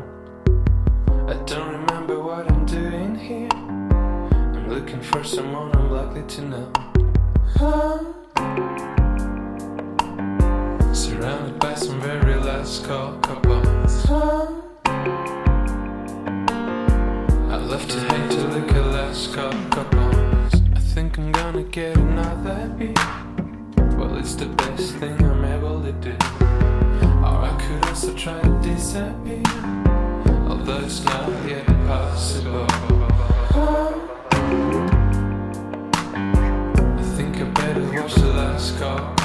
I don't remember what I'm doing here. I'm looking for someone I'm likely to know. Surrounded by some very last call couples. I love to hate to look at last call couples. I'm gonna get another beat. Well, it's the best thing I'm able to do. Or I could also try to disappear, although it's not yet possible. I think I better watch the last couple.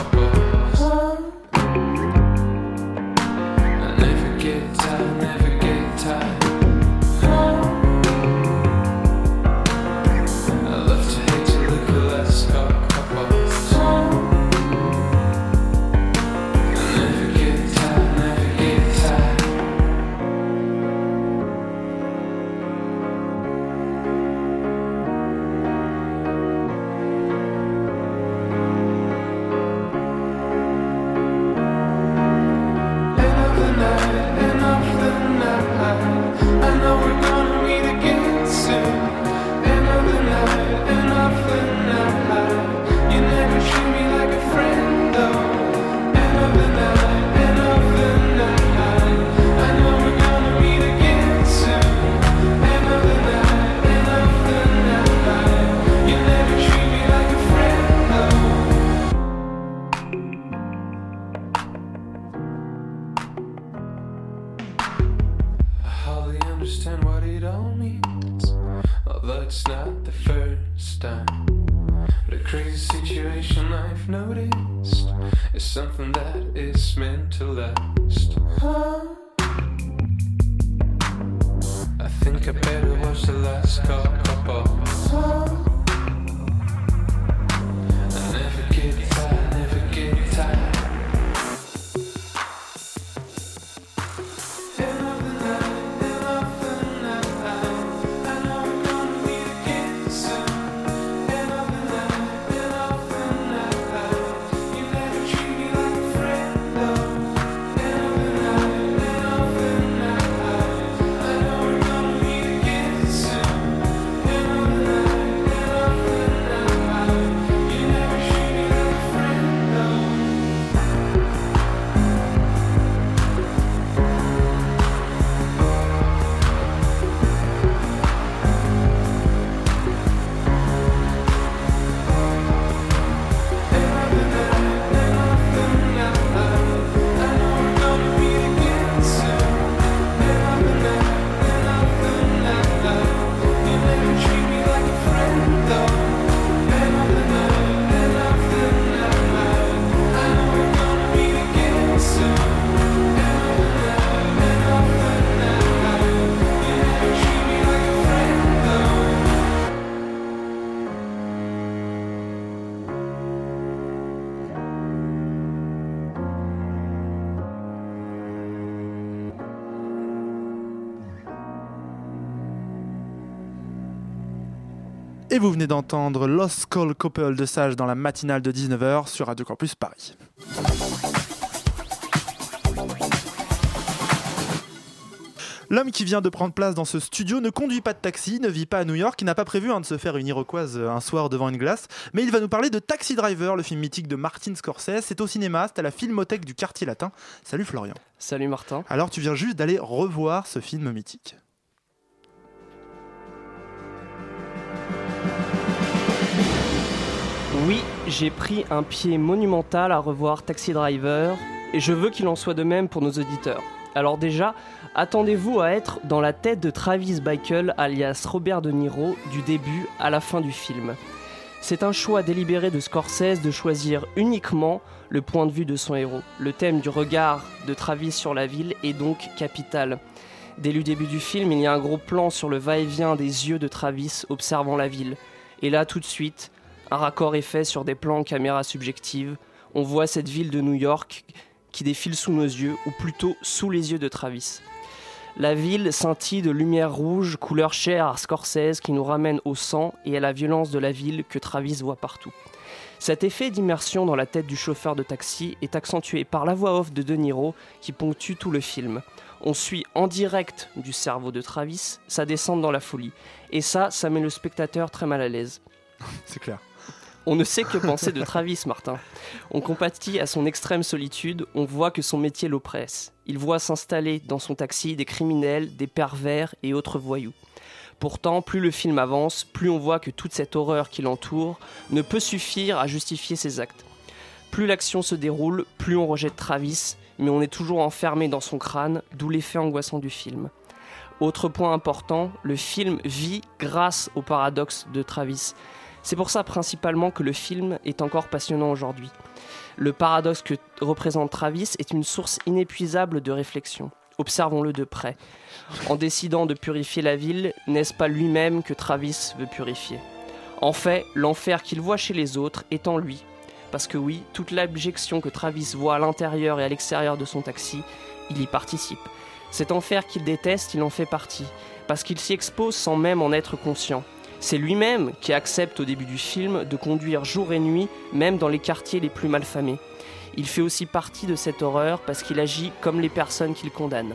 Et vous venez d'entendre Lost Call Couple de Sage dans la matinale de 19h sur Radio Campus Paris. L'homme qui vient de prendre place dans ce studio ne conduit pas de taxi, ne vit pas à New York, il n'a pas prévu hein, de se faire une iroquoise euh, un soir devant une glace, mais il va nous parler de Taxi Driver, le film mythique de Martin Scorsese. C'est au cinéma, c'est à la Filmothèque du Quartier Latin. Salut Florian. Salut Martin. Alors tu viens juste d'aller revoir ce film mythique. Oui, j'ai pris un pied monumental à revoir Taxi Driver et je veux qu'il en soit de même pour nos auditeurs. Alors déjà, attendez-vous à être dans la tête de Travis Bickle alias Robert De Niro du début à la fin du film. C'est un choix délibéré de Scorsese de choisir uniquement le point de vue de son héros. Le thème du regard de Travis sur la ville est donc capital. Dès le début du film, il y a un gros plan sur le va-et-vient des yeux de Travis observant la ville. Et là, tout de suite, un raccord est fait sur des plans caméra subjective. On voit cette ville de New York qui défile sous nos yeux, ou plutôt sous les yeux de Travis. La ville scintille de lumière rouge, couleur chère à Scorsese, qui nous ramène au sang et à la violence de la ville que Travis voit partout. Cet effet d'immersion dans la tête du chauffeur de taxi est accentué par la voix off de De Niro qui ponctue tout le film. On suit en direct du cerveau de Travis sa descente dans la folie. Et ça, ça met le spectateur très mal à l'aise. C'est clair. On ne sait que penser de Travis Martin. On compatit à son extrême solitude, on voit que son métier l'oppresse. Il voit s'installer dans son taxi des criminels, des pervers et autres voyous. Pourtant, plus le film avance, plus on voit que toute cette horreur qui l'entoure ne peut suffire à justifier ses actes. Plus l'action se déroule, plus on rejette Travis, mais on est toujours enfermé dans son crâne, d'où l'effet angoissant du film. Autre point important, le film vit grâce au paradoxe de Travis. C'est pour ça principalement que le film est encore passionnant aujourd'hui. Le paradoxe que représente Travis est une source inépuisable de réflexion. Observons-le de près. En décidant de purifier la ville, n'est-ce pas lui-même que Travis veut purifier? En fait, l'enfer qu'il voit chez les autres est en lui. Parce que oui, toute l'abjection que Travis voit à l'intérieur et à l'extérieur de son taxi, il y participe. Cet enfer qu'il déteste, il en fait partie. Parce qu'il s'y expose sans même en être conscient. C'est lui-même qui accepte au début du film de conduire jour et nuit, même dans les quartiers les plus malfamés. Il fait aussi partie de cette horreur parce qu'il agit comme les personnes qu'il condamne.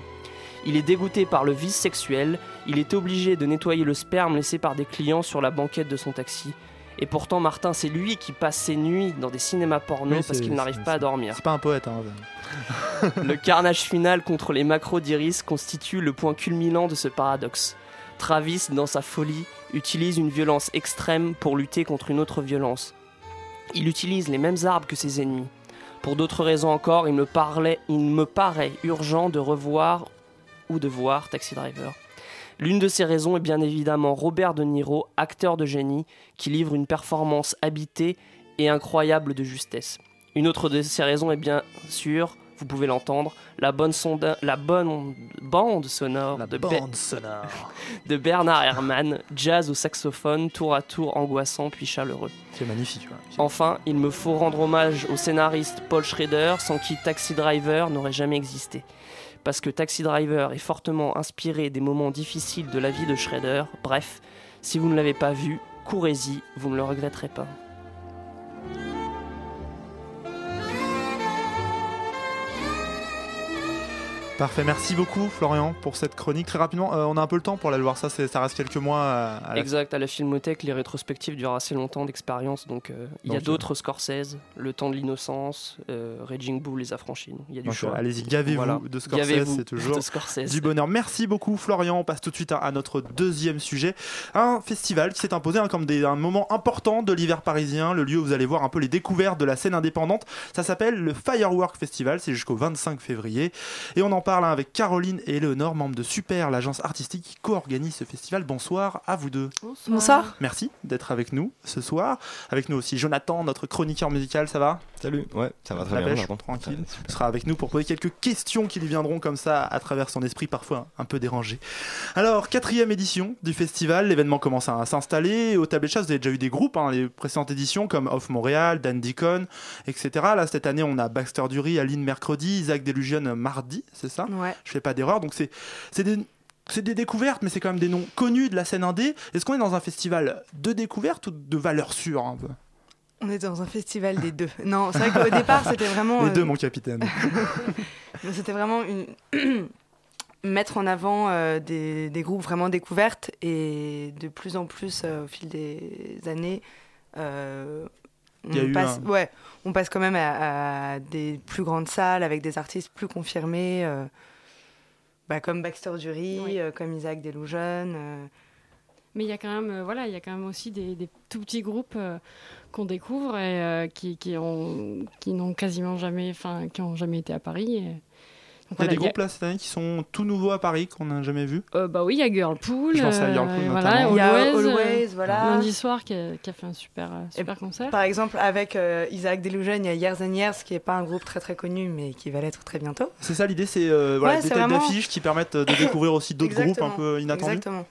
Il est dégoûté par le vice sexuel, il est obligé de nettoyer le sperme laissé par des clients sur la banquette de son taxi. Et pourtant, Martin, c'est lui qui passe ses nuits dans des cinémas porno Oui, parce qu'il n'arrive pas à dormir. C'est pas un poète, hein. Le carnage final contre les macros d'Iris constitue le point culminant de ce paradoxe. Travis, dans sa folie, utilise une violence extrême pour lutter contre une autre violence. Il utilise les mêmes armes que ses ennemis. Pour d'autres raisons encore, il me, parlait, il me paraît urgent de revoir ou de voir Taxi Driver. L'une de ces raisons est bien évidemment Robert De Niro, acteur de génie, qui livre une performance habitée et incroyable de justesse. Une autre de ces raisons est bien sûr, vous pouvez l'entendre, la bonne, sonda- la bonne bande sonore, de, Be- Bande sonore. de Bernard Herrmann, jazz au saxophone, tour à tour angoissant puis chaleureux. C'est magnifique. ouais. Enfin, il me faut rendre hommage au scénariste Paul Schrader, sans qui Taxi Driver n'aurait jamais existé. Parce que Taxi Driver est fortement inspiré des moments difficiles de la vie de Schrader. Bref, si vous ne l'avez pas vu, courez-y, vous ne le regretterez pas. Parfait, merci beaucoup Florian pour cette chronique. Très rapidement, euh, on a un peu le temps pour aller voir ça, ça reste quelques mois à, à la Exact, à la Filmothèque, les rétrospectives durent assez longtemps d'expérience, donc euh, il y a d'autres Scorsese, Le Temps de l'innocence, euh, Raging Bull, Les Affranchis. Il y a du choix. Allez-y, gavez-vous Voilà. de Scorsese, c'est toujours Scorsese. du bonheur. Merci beaucoup Florian. On passe tout de suite à, à notre deuxième sujet. Un festival qui s'est imposé hein, comme des, un moment important de l'hiver parisien, le lieu où vous allez voir un peu les découvertes de la scène indépendante. Ça s'appelle le Firework Festival, c'est jusqu'au 25 février. Et on en parle hein, avec Caroline et Eleonore, membres de Super, l'agence artistique qui co-organise ce festival. Bonsoir à vous deux. Bonsoir. Merci d'être avec nous ce soir. Avec nous aussi Jonathan, notre chroniqueur musical, ça va? Salut, ouais, ça va très La bien. pêche, tranquille. Ça sera avec nous pour poser quelques questions qui lui viendront comme ça à travers son esprit parfois un peu dérangé. Alors, quatrième édition du festival, l'événement commence à s'installer. Au tablé de chasse, vous avez déjà eu des groupes, hein, les précédentes éditions comme Off Montréal, Dan Deacon, etc. Là, cette année, on a Baxter Dury, Aline mercredi, Isaac Delusion mardi, c'est ça? Ouais. Je fais pas d'erreur. Donc, c'est c'est des. C'est des découvertes, mais c'est quand même des noms connus de la scène indé. Est-ce qu'on est dans un festival de découvertes ou de valeur sûre un peu On est dans un festival des deux. Non, c'est vrai qu'au départ, c'était vraiment. Les deux, euh, mon capitaine. Mais C'était vraiment une... mettre en avant euh, des, des groupes vraiment découvertes et de plus en plus euh, au fil des années. euh, Il y a on eu passe, un- ouais, on passe quand même à, à des plus grandes salles avec des artistes plus confirmés, euh, bah, comme Baxter Dury, euh, comme Isaac Delusion. Mais il y a quand même, euh, voilà, il y a quand même aussi des, des tout petits groupes euh, qu'on découvre et euh, qui, qui ont, qui n'ont quasiment jamais, enfin, qui ont jamais été à Paris. et- Donc Il y a voilà, des groupes là cette année qui sont tout nouveaux à Paris qu'on n'a jamais vus. Euh, bah oui, il y a Girlpool. Je pense à euh, Girlpool voilà, notamment. Il y a Always, Always, voilà. Lundi soir qui a, qui a fait un super, super concert. Par exemple, avec euh, Isaac Delusion, il y a Years and Years, qui n'est pas un groupe très très connu, mais qui va l'être très bientôt. C'est ça l'idée, c'est euh, voilà, Ouais, des têtes vraiment- d'affiches qui permettent de découvrir aussi d'autres groupes un peu inattendus. Exactement.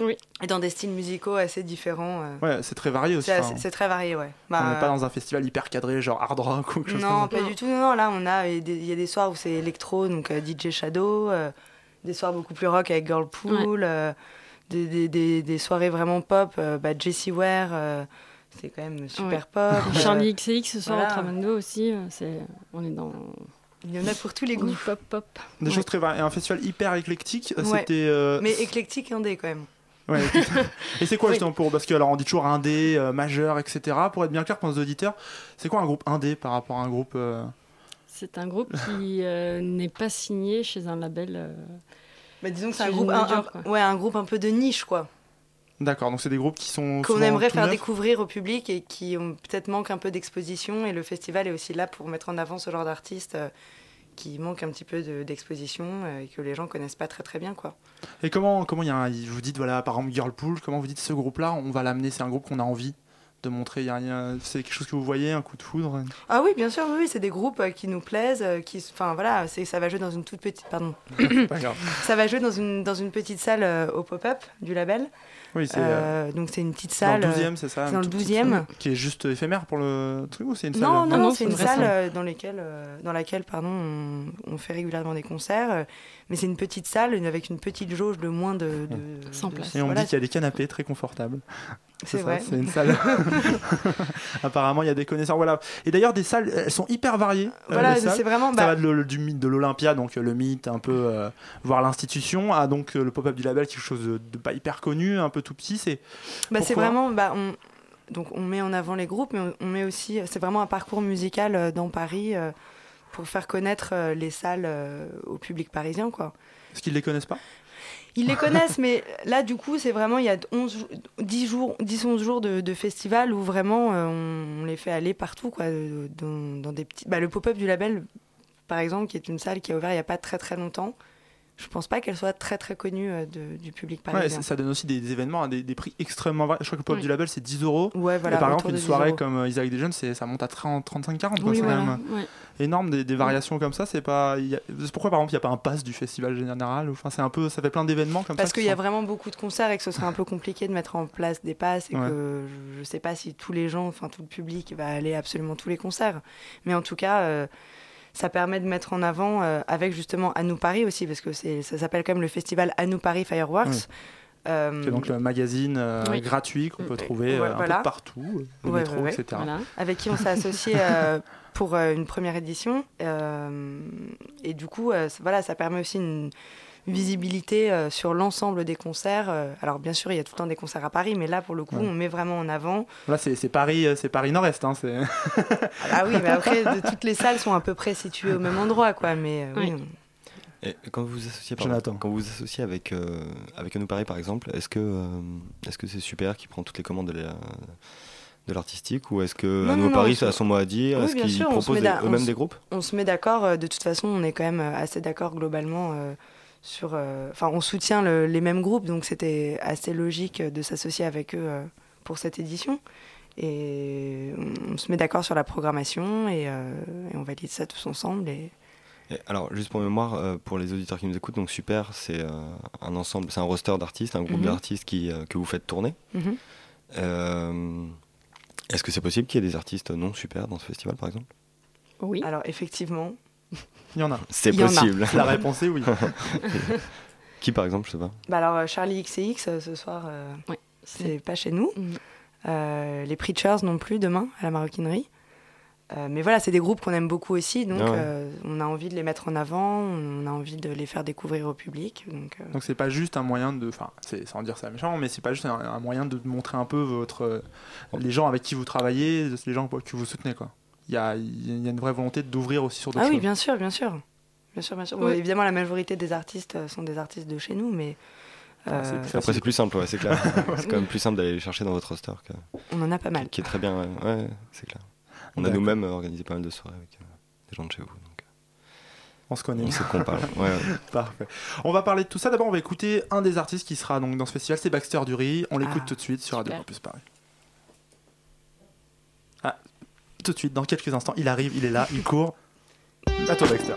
Oui. Et dans des styles musicaux assez différents. euh. Ouais, c'est très varié aussi. C'est très varié, ouais. on n'est Bah, pas dans un festival hyper cadré, genre hard rock ou quelque chose Non, comme ça. pas du tout. Non, non, là, on a il y a des soirs où c'est électro, donc euh, DJ Shadow, euh, des soirs beaucoup plus rock avec Girlpool, euh, des, des, des, des soirées vraiment pop, euh, bah, Jessie Ware, euh, c'est quand même super Ouais. pop. euh, Charlie XX ce soir voilà. au Tramando aussi. euh, C'est, on est dans. Il y en a pour tous les goûts. Du pop pop. Des Ouais. choses très variées. Un festival hyper éclectique. euh, Ouais. C'était. euh, Mais éclectique indé quand même. Ouais. Et c'est quoi Oui. justement pour parce que alors on dit toujours indé, euh, majeur, etc. Pour être bien clair pour nos auditeurs, c'est quoi un groupe indé par rapport à un groupe euh, C'est un groupe qui euh, n'est pas signé chez un label. euh, Bah, disons que c'est un groupe, un, ouais, un groupe un peu de niche, quoi. D'accord, donc c'est des groupes qui sont Qu'on aimerait faire découvrir au public et qui ont peut-être manquent un peu d'exposition. Et le festival est aussi là pour mettre en avant ce genre d'artistes euh, qui manquent un petit peu de- d'exposition euh, et que les gens connaissent pas très très bien, quoi. Et comment comment il y a un- vous dites voilà par exemple Girlpool, comment vous dites ce groupe-là, on va l'amener, c'est un groupe qu'on a envie de montrer, il y a- a- c'est quelque chose que vous voyez, un coup de foudre? Ah oui, bien sûr, oui, oui, c'est des groupes euh, qui nous plaisent, euh, qui, enfin voilà, c'est, ça va jouer dans une toute petite, pardon, ça va jouer dans une dans une petite salle au pop-up du label. Oui, c'est Euh, donc c'est une petite dans le salle. 12e, euh, c'est ça c'est dans le une toute 12e. petite- Qui est juste éphémère pour le truc ou c'est une salle Non, non, non, c'est une salle euh, dans, lesquelles, euh, dans laquelle pardon, on, on fait régulièrement des concerts. euh, mais c'est une petite salle avec une petite jauge de moins de. de 100 de- places. Et on voilà, dit qu'il y a des canapés très confortables. C'est ça, vrai. C'est une salle. Apparemment, il y a des connaisseurs. Voilà. Et d'ailleurs, des salles, elles sont hyper variées. euh, Voilà, c'est vraiment, Ça bah- va de, le- du mythe de l'Olympia, donc euh, le mythe, un peu euh, voir l'institution, à donc euh, le pop-up du label, quelque chose de, de pas hyper connu, un peu tout petit. C'est Bah, c'est vraiment. Bah, on, donc on met en avant les groupes, mais on, met aussi. C'est vraiment un parcours musical euh, dans Paris euh, pour faire connaître euh, les salles au public parisien, quoi. Parce qu'ils les connaissent pas? Ils les connaissent, mais là, du coup, c'est vraiment, il y a 11, jou- 10 jours, 10-11 jours de, de festival où vraiment euh, on, les fait aller partout, quoi, dans, dans des petits... Bah, le pop-up du label, par exemple, qui est une salle qui a ouvert il n'y a pas très très longtemps, je pense pas qu'elle soit très très connue euh, de- du public parisien. ça, ça donne aussi des, des événements à des, des prix extrêmement variés. Je crois que le pop Oui. du label, c'est 10 euros. Ouais, voilà, Et par exemple, une 10 soirée euros. comme euh, Isaac Dejon, c'est- ça monte à 30, 35-40. quoi. Oui, c'est voilà, quand même ouais. énorme, des, des variations comme ça. C'est pas. y a- pourquoi, par exemple, il n'y a pas un pass du festival général Enfin, c'est un peu. Ça fait plein d'événements comme Parce ça. qu'il qui y a sont- vraiment beaucoup de concerts et que ce serait un peu compliqué de mettre en place des passes et que je ne sais pas si tous les gens, enfin tout le public va aller à absolument tous les concerts. Mais en tout cas, euh, ça permet de mettre en avant euh, avec justement À nous Paris aussi, parce que ça s'appelle quand même le festival À nous Paris Fireworks. Euh, C'est donc le magazine euh, Oui. gratuit qu'on peut trouver Ouais, un voilà. peu partout, le Ouais, métro, ouais, ouais. etc. Voilà. avec qui on s'est associé euh, pour euh, une première édition. Euh, et du coup, euh, voilà, ça permet aussi une visibilité euh, sur l'ensemble des concerts. Euh, alors bien sûr, il y a tout le temps des concerts à Paris, mais là, pour le coup, Ouais. on met vraiment en avant. Là, c'est Paris, euh, c'est Paris Nord-Est. Hein, Ah oui, mais après, de- toutes les salles sont à peu près situées au même endroit, quoi. Mais euh, oui, Oui. on- Et quand vous vous associez, pardon, quand vous vous associez avec euh, avec Anou Paris par exemple, est-ce que euh, est-ce que c'est super qui prend toutes les commandes de la- de l'artistique ou est-ce que Non, Anou Paris a son mot à dire Oui, Est-ce qu'ils sûr, on se proposent eux-mêmes des groupes? On se met d'accord. De toute façon, on est quand même assez d'accord globalement euh, sur. euh, Enfin, on soutient le- les mêmes groupes, donc c'était assez logique de s'associer avec eux euh, pour cette édition. Et on, on se met d'accord sur la programmation et, euh, et on valide ça tous ensemble. Et... Et alors, juste pour mémoire, euh, pour les auditeurs qui nous écoutent, donc Super, c'est euh, un ensemble, c'est un roster d'artistes, un groupe Mhm. d'artistes qui, euh, que vous faites tourner. Mhm. Euh, Est-ce que c'est possible qu'il y ait des artistes non super dans ce festival, par exemple? Oui. Alors effectivement, Il y en a. C'est possible. La réponse est oui. qui, par exemple, je sais pas. bah alors euh, Charlie XCX euh, ce soir, euh, Ouais. c'est pas chez nous. Mhm. Euh, les Preachers non plus demain à la maroquinerie. Euh, mais voilà, c'est des groupes qu'on aime beaucoup aussi, donc Ah ouais. euh, on a envie de les mettre en avant, on a envie de les faire découvrir au public. Donc, euh, Donc c'est pas juste un moyen de, enfin, c'est sans dire ça méchant, mais c'est pas juste un, un moyen de montrer un peu votre, euh, les gens avec qui vous travaillez, les gens que vous soutenez quoi. Il y a, il y a une vraie volonté d'ouvrir aussi sur d'autres Ah oui, choses. bien sûr, bien sûr. Bien sûr, bien sûr. Bon, évidemment, la majorité des artistes euh, sont des artistes de chez nous, mais Euh, c'est plus Après, c'est plus simple, ouais, c'est clair. c'est quand même plus simple d'aller les chercher dans votre roster. que- On en a pas mal. Qui est très bien, ouais, ouais, c'est clair. On a nous-mêmes organisé pas mal de soirées avec euh, des gens de chez vous. donc, On se connaît. On sait de quoi on parle. Ouais, ouais. Parfait. On va parler de tout ça. D'abord, on va écouter un des artistes qui sera donc dans ce festival, c'est Baxter Dury. On l'écoute Ah, tout de suite sur Radio. Campus Paris. Ah, tout de suite, dans quelques instants, il arrive, il est là, il court. À toi, Baxter.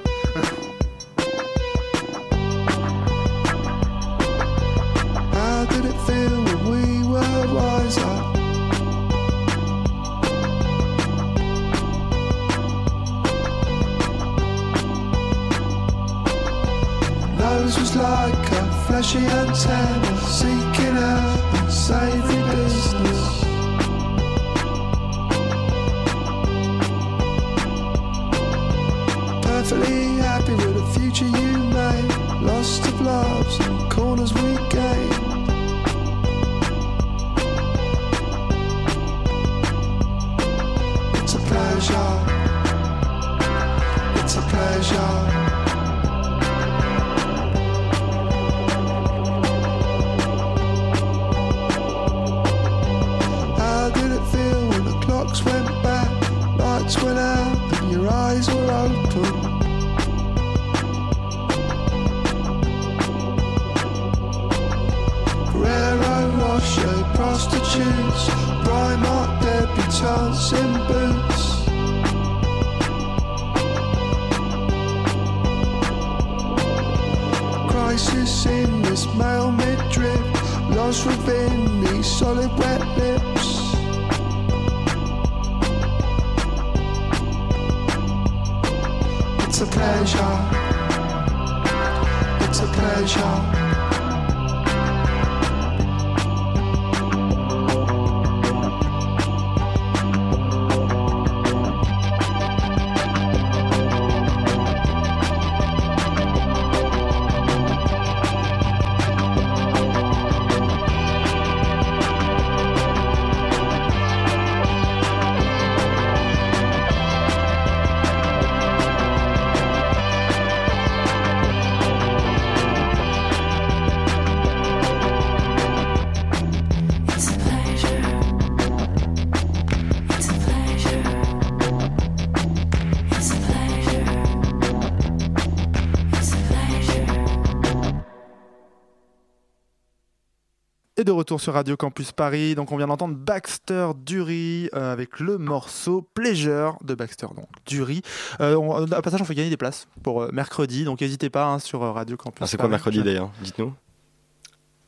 Perfectly happy with the future you made. Lost of loves and corners we de retour sur Radio Campus Paris. Donc, on vient d'entendre Baxter Dury euh, avec le morceau Pleasure de Baxter. Donc, Dury. Euh, on, à passage, on fait gagner des places pour euh, mercredi. Donc, n'hésitez pas hein, sur euh, Radio Campus Ah, c'est quoi mercredi d'ailleurs? Dites-nous.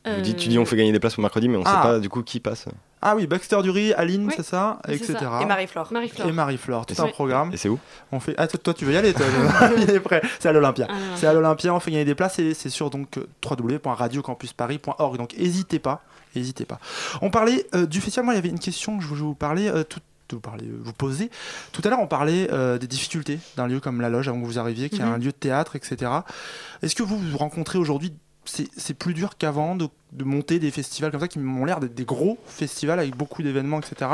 Euh, Vous dites, tu dis on fait gagner des places pour mercredi, mais on Ah. sait pas du coup qui passe. Ah oui, Baxter Dury, Aline, Oui, c'est ça, etc. ça. Et Marie-Flore. Marie-Flore. Et Marie-Flore, tout un programme. Et c'est où? On fait... Ah, toi, toi, tu veux y aller toi, Il est prêt. C'est à l'Olympia. L'Olympia. C'est à l'Olympia, on fait gagner des places et c'est sur donc www.radiocampusparis.org. Donc n'hésitez pas, n'hésitez pas. On parlait euh, du festival. Moi, il y avait une question que je voulais vous parler. euh, tout, vous parler, vous poser. Tout à l'heure, on parlait euh, des difficultés d'un lieu comme la Loge avant que vous arriviez, qui est Mhm. un lieu de théâtre, etc. Est-ce que vous vous rencontrez aujourd'hui c'est plus dur qu'avant de, de monter des festivals comme ça qui m'ont l'air d'être des gros festivals avec beaucoup d'événements, etc.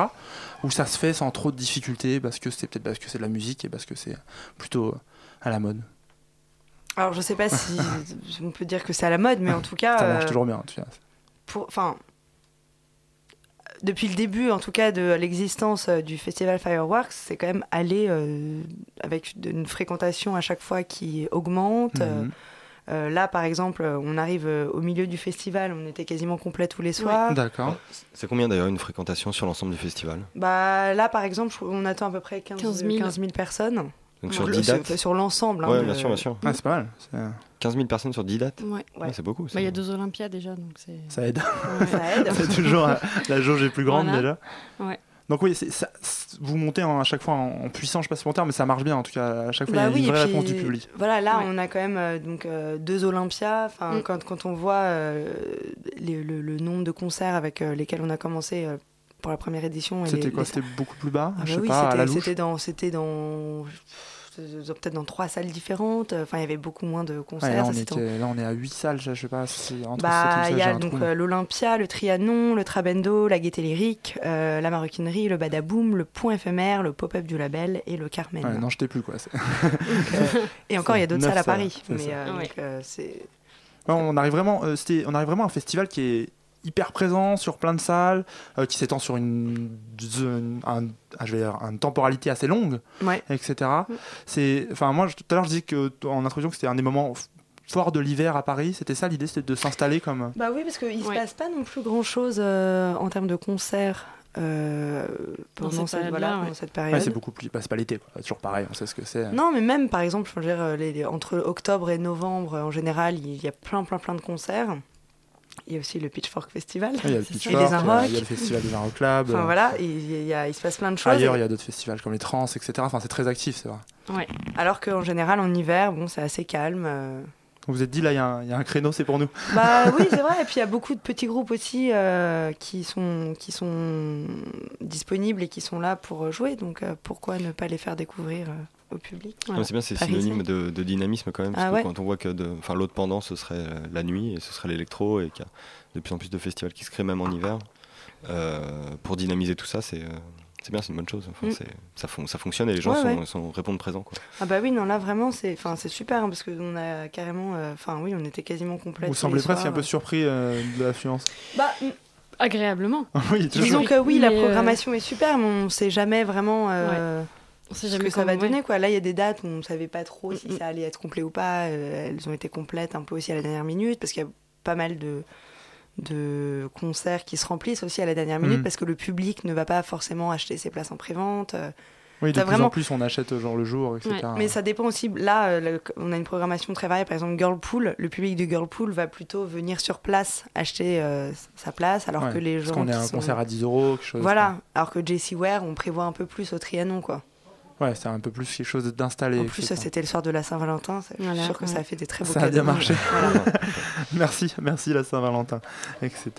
Où ça se fait sans trop de difficultés parce que c'est peut-être parce que c'est de la musique et parce que c'est plutôt à la mode? Alors, je sais pas si on peut dire que c'est à la mode, mais en tout cas. Ça marche toujours bien. tu vois. pour, enfin, depuis le début, en tout cas, de l'existence euh, du festival Fireworks, c'est quand même aller euh, avec une fréquentation à chaque fois qui augmente. Euh, Mhm. euh, là, par exemple, on arrive euh, au milieu du festival, on était quasiment complet tous les soirs. D'accord. C'est combien d'ailleurs une fréquentation sur l'ensemble du festival? Bah, là, par exemple, on attend à peu près 15, 15 000. 15 000 personnes. Donc sur Le- 10 dates sur l'ensemble. hein, Ouais, bien sûr, bien sûr. Ah, c'est pas mal. c'est- 15 000 personnes sur 10 dates Ouais. Ouais, C'est beaucoup. Bah. Il y a deux Olympiades déjà, donc c'est. Ça aide. Ouais. Ça aide. c'est toujours la jauge est plus grande Voilà. déjà. Ouais. Donc oui, c'est- ça- c'est- vous montez en- à chaque fois en, en puissance, je sais pas si mon terme, mais ça marche bien en tout cas. À chaque fois, Bah il y a oui, une vraie puis, réponse du public. Voilà, là, Ouais. on a quand même euh, donc euh, deux Olympias. Enfin, Mm. quand, quand on voit euh, les- le, le nombre de concerts avec euh, lesquels on a commencé euh, pour la première édition. C'était quoi C'était beaucoup plus bas Ah Je bah sais oui, pas, c'était- dans, c'était dans peut-être dans trois salles différentes. Enfin, il y avait beaucoup moins de Ouais, concerts. là, ça, on était- là, on est à 8 salles, je sais pas si entre Bah, il y a donc euh, l'Olympia, le Trianon, le Trabendo, la Gaieté Lyrique, euh, la Maroquinerie, le Badaboom, le Point éphémère, le Pop-up du Label et le Carmen. Ouais, non, je t'ai plus quoi. Donc, euh, et encore, il y a d'autres salles à Paris. Mais euh, Ouais. donc, euh, Ouais, on arrive vraiment, euh, c'était, on arrive vraiment à un festival qui est hyper présent sur plein de salles, euh, qui s'étend sur une, zone- un, ah, je vais dire, une temporalité assez longue, Ouais. etc. C'est, enfin moi je- tout à l'heure je disais que en introduction que c'était un des moments f- forts de l'hiver à Paris. C'était ça l'idée, c'était de s'installer comme. Bah oui, parce qu'il se passe pas non plus grand chose en termes de concerts euh, pendant cette voilà, ouais. période. c'est beaucoup plus, bah, c'est pas l'été, quoi. Toujours pareil, on sait ce que c'est. Non, mais même par exemple, je veux dire, les- les- entre octobre et novembre, en général, il y a plein, plein, plein de concerts. Il y a aussi le Pitchfork Festival. Il y a le et Pitchfork, les il y a- y le festival des Inrock Club. Enfin voilà, il, y a- il se passe plein de choses. Ailleurs, Et- il y a d'autres festivals comme les Trans, etc. Enfin, c'est très actif, c'est vrai. Ouais. Alors qu'en général, en hiver, bon, c'est assez calme. euh. Vous vous êtes dit, là, il y, a un- il y a un créneau, c'est pour nous. Bah oui, c'est vrai. Et puis il y a beaucoup de petits groupes aussi euh, qui, sont, qui sont disponibles et qui sont là pour jouer. Donc euh, pourquoi ne pas les faire découvrir euh, au public c'est bien, c'est synonyme de, de dynamisme quand même. Parce Ah que ouais. quand on voit que l'autre pendant, ce serait la nuit et ce serait l'électro et qu'il y a de plus en plus de festivals qui se créent même en hiver. euh, pour dynamiser tout ça, c'est euh, c'est bien, c'est une bonne chose. Enfin, Mm. ça, fon- ça fonctionne et les gens Ouais, sont, ouais. sont- répondent présents. Quoi. Ah bah oui, non, là vraiment, c'est enfin, c'est super hein, parce qu'on a carrément. euh, Enfin oui, on était quasiment complet. Vous semblez presque un peu surpris euh, de l'affluence. Bah, Agréablement. oui, Disons que oui, la euh, programmation est super, mais on sait jamais vraiment euh, On sait ce jamais que ça va ouais. donner. Quoi. Là, il y a des dates où on ne savait pas trop si ça allait être complet ou pas. Euh, elles ont été complètes un peu aussi à la dernière minute, parce qu'il y a pas mal de, de concerts qui se remplissent aussi à la dernière minute, Mhm. parce que le public ne va pas forcément acheter ses places en prévente. Euh, Oui, de plus vraiment- en plus, on achète genre le jour, etc. mais ça dépend aussi. Là, euh, le- on a une programmation très variée. Par exemple, Girlpool, le public du Girlpool va plutôt venir sur place acheter euh, sa place, alors Ouais, que les parce gens. qu'on est à un sont- concert à 10 euros, quelque chose. Voilà, alors que JC Ware, on prévoit un peu plus au Trianon, quoi. Ouais, c'est un peu plus quelque chose d'installé. En plus, c'était le soir de la Saint-Valentin. c'est- Je suis Voilà, sûre que ça a fait des très beaux Ça a bien marché. Voilà. merci, merci la Saint-Valentin, etc.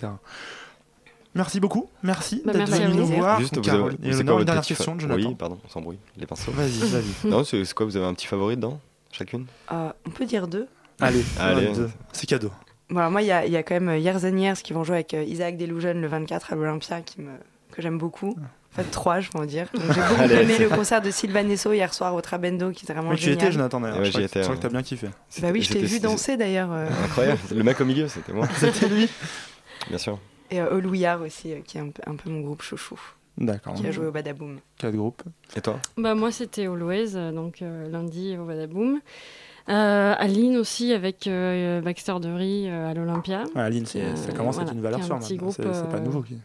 Merci beaucoup, merci Bah, d'être venu nous vous. voir. Juste, vous Carole. avez- quoi une votre dernière fa- question de Jonathan. Oui, pardon, on s'embrouille, les pinceaux. Vas-y, vas-y. non, c'est quoi Vous avez un petit favori dedans Chacune? Euh, on peut dire deux. Allez, Allez. c'est cadeau. Voilà, moi, il y a, il y a quand même Years and Years qui vont jouer avec euh, Isaac Delusion le 24 à l'Olympia, qui me, que j'aime beaucoup. En fait, trois, je peux en dire. J'ai beaucoup Allez. aimé le concert de Sylvain Nesso hier soir au Trabendo, qui était vraiment Mais tu y génial. étais, Jonathan, d'ailleurs. Ouais, je j'y crois que- je crois que t'as bien kiffé. Bah oui, je t'ai vu danser d'ailleurs. euh, Incroyable, le mec au milieu, c'était moi. C'était lui. Bien sûr. Et euh, All We Are aussi, euh, qui est un peu, un peu mon groupe chouchou, D'accord. qui a joué au Badaboom. Quatre groupes. Et toi? Bah, moi, c'était Always, euh, donc euh, lundi au Badaboom. Euh, Aline aussi avec euh, Baxter Dury euh, à l'Olympia. Ouais, Aline, c'est- Euh, ça commence à être une valeur sûre. petit maintenant. groupe, C'est c'est pas nouveau. qui-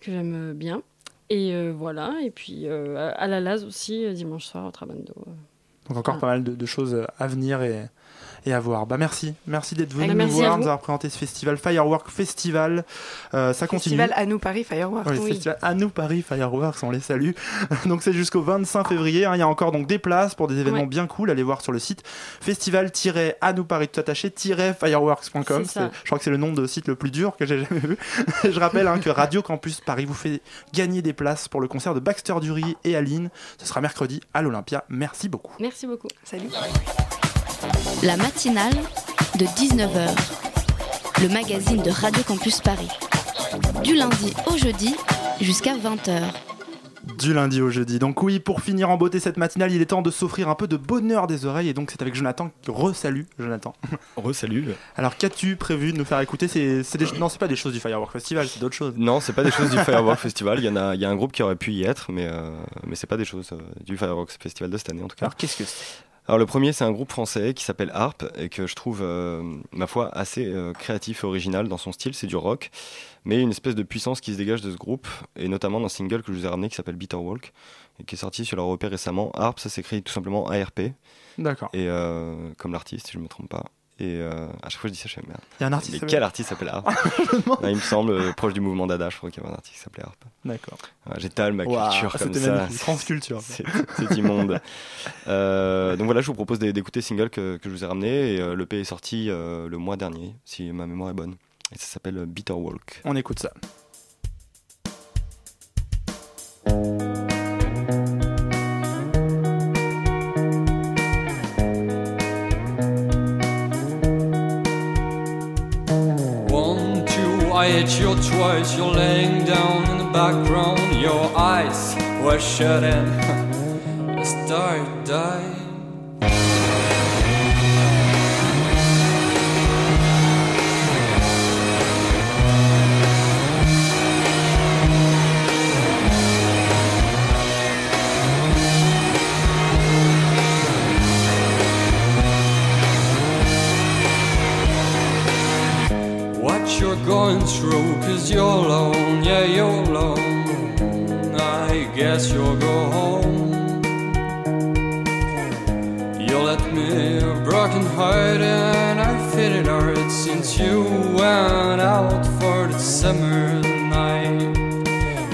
que j'aime bien. Et euh, voilà, et puis euh, à la Laz aussi, euh, dimanche soir au Trabando. Donc encore pas mal de, de choses à venir et, et à voir. Bah merci, merci d'être venu Bah, nous à voir, nous avoir présenté ce festival Firework Festival. Euh, ça continue. Festival à nous Paris Fireworks. Le festival à nous Paris Fireworks, on les salue. donc c'est jusqu'au 25 février. hein. Il y a encore donc des places pour des événements Ouais. bien cool. Allez voir sur le site festival-à nous Paris tout attaché fireworks.com. Je crois que c'est le nom de site le plus dur que j'ai jamais vu. Je rappelle hein, que Radio Campus Paris vous fait gagner des places pour le concert de Baxter Dury et Aline. Ce sera mercredi à l'Olympia. Merci beaucoup. Merci beaucoup. Salut. La matinale de 19h. Le magazine de Radio Campus Paris. Du lundi au jeudi jusqu'à 20h. Du lundi au jeudi. Donc oui, pour finir en beauté cette matinale, il est temps de s'offrir un peu de bonheur des oreilles. Et donc c'est avec Jonathan. Re-salut, Jonathan. Re-salut. Alors qu'as-tu prévu de nous faire écouter? C'est, des... Non, c'est pas des choses du Firework Festival, c'est d'autres choses. Non, c'est pas des choses du Fireworks Festival. Il y en a, il y a un groupe qui aurait pu y être, mais euh, mais c'est pas des choses euh, du Fireworks Festival de cette année en tout cas. Alors qu'est-ce que c'est? Alors le premier, c'est un groupe français qui s'appelle Harp et que je trouve, euh, ma foi, assez euh, créatif et original dans son style. C'est du rock, mais une espèce de puissance qui se dégage de ce groupe, et notamment dans un single que je vous ai ramené qui s'appelle Bitter Walk et qui est sorti sur leur EP récemment. Harp, ça s'écrit tout simplement ARP. D'accord. Et euh, comme l'artiste, si je me trompe pas. Et euh, à chaque fois je dis ça, je fais merde. Il y a un artiste Mais quel artiste s'appelle Harp Non, Il me semble, euh, proche du mouvement Dada, je crois qu'il y avait un artiste qui s'appelait Harp. D'accord. Voilà, J'étale ma culture comme ça. magnifique. France Culture. C'est immonde. Euh, donc voilà, je vous propose d'é- d'écouter le single que, que je vous ai ramené. Et euh, l'EP est sorti euh, le mois dernier, si ma mémoire est bonne. Et ça s'appelle Bitter Walk. On écoute ça. Twice. You're laying down in the background. Your eyes were shut in. the star died. Through, cause you're alone, yeah, you're alone. I guess you'll go home. You left me broken heart, and I feel hard since you went out for the summer night.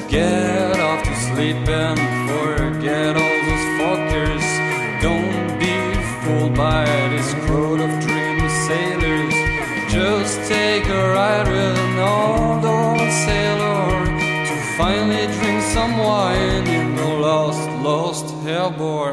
Get off to sleep and lost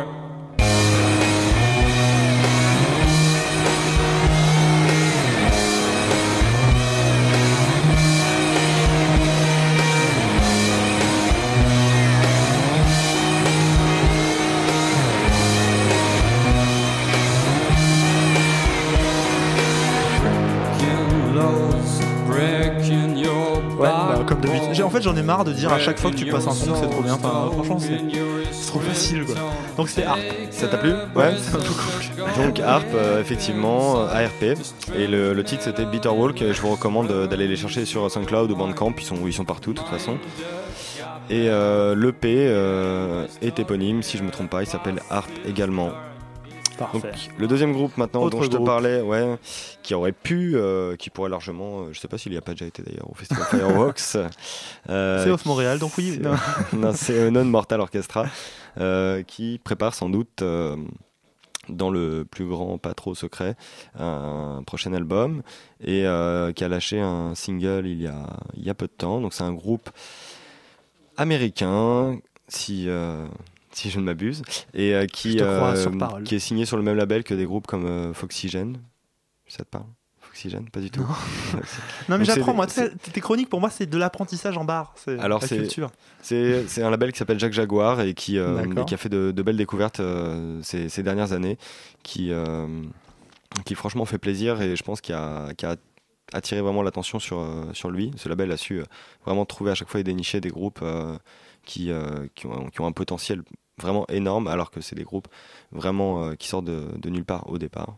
En fait, j'en ai marre de dire à chaque fois que tu passes un son que c'est trop bien. Enfin, franchement, c'est c'est trop facile quoi. Donc c'était Harp. Ça t'a plu Ouais, ça m'a beaucoup plu. Donc Harp, euh, effectivement, euh, ARP. Et le, le titre c'était Bitter Walk. Et je vous recommande euh, d'aller les chercher sur SoundCloud ou Bandcamp. Ils sont, ils sont partout de toute façon. Et euh, l'EP euh, est éponyme, si je me trompe pas. Il s'appelle Harp également. Parfait. Donc, le deuxième groupe maintenant Autre dont je te groupe. parlais, ouais, qui aurait pu, euh, qui pourrait largement, euh, je sais pas s'il y a pas déjà été d'ailleurs au festival Fireworks. euh, C'est Off Montréal, donc oui, non. non, c'est Non Mortal Orchestra euh, qui prépare sans doute dans le plus grand, pas trop secret, un prochain album et qui a lâché un single il y a, il y a peu de temps. Donc c'est un groupe américain, si, si je ne m'abuse, et euh, qui, parole. qui est signé sur le même label que des groupes comme euh, Foxygen. Ça te parle Foxygen? Pas du tout. Non, mais Donc c'est j'apprends moi. Tes chroniques pour moi, c'est de l'apprentissage en bar. C'est alors c'est c'est un label qui s'appelle Jacques Jaguar et qui euh, et qui a fait de, de belles découvertes euh, ces, ces dernières années qui euh, qui franchement fait plaisir et je pense qu'il a a attiré vraiment l'attention sur euh, sur lui. Ce label a su euh, vraiment trouver à chaque fois et dénicher des groupes euh, qui euh, qui ont, qui ont un potentiel vraiment énorme alors que c'est des groupes vraiment euh, qui sortent de, de nulle part au départ.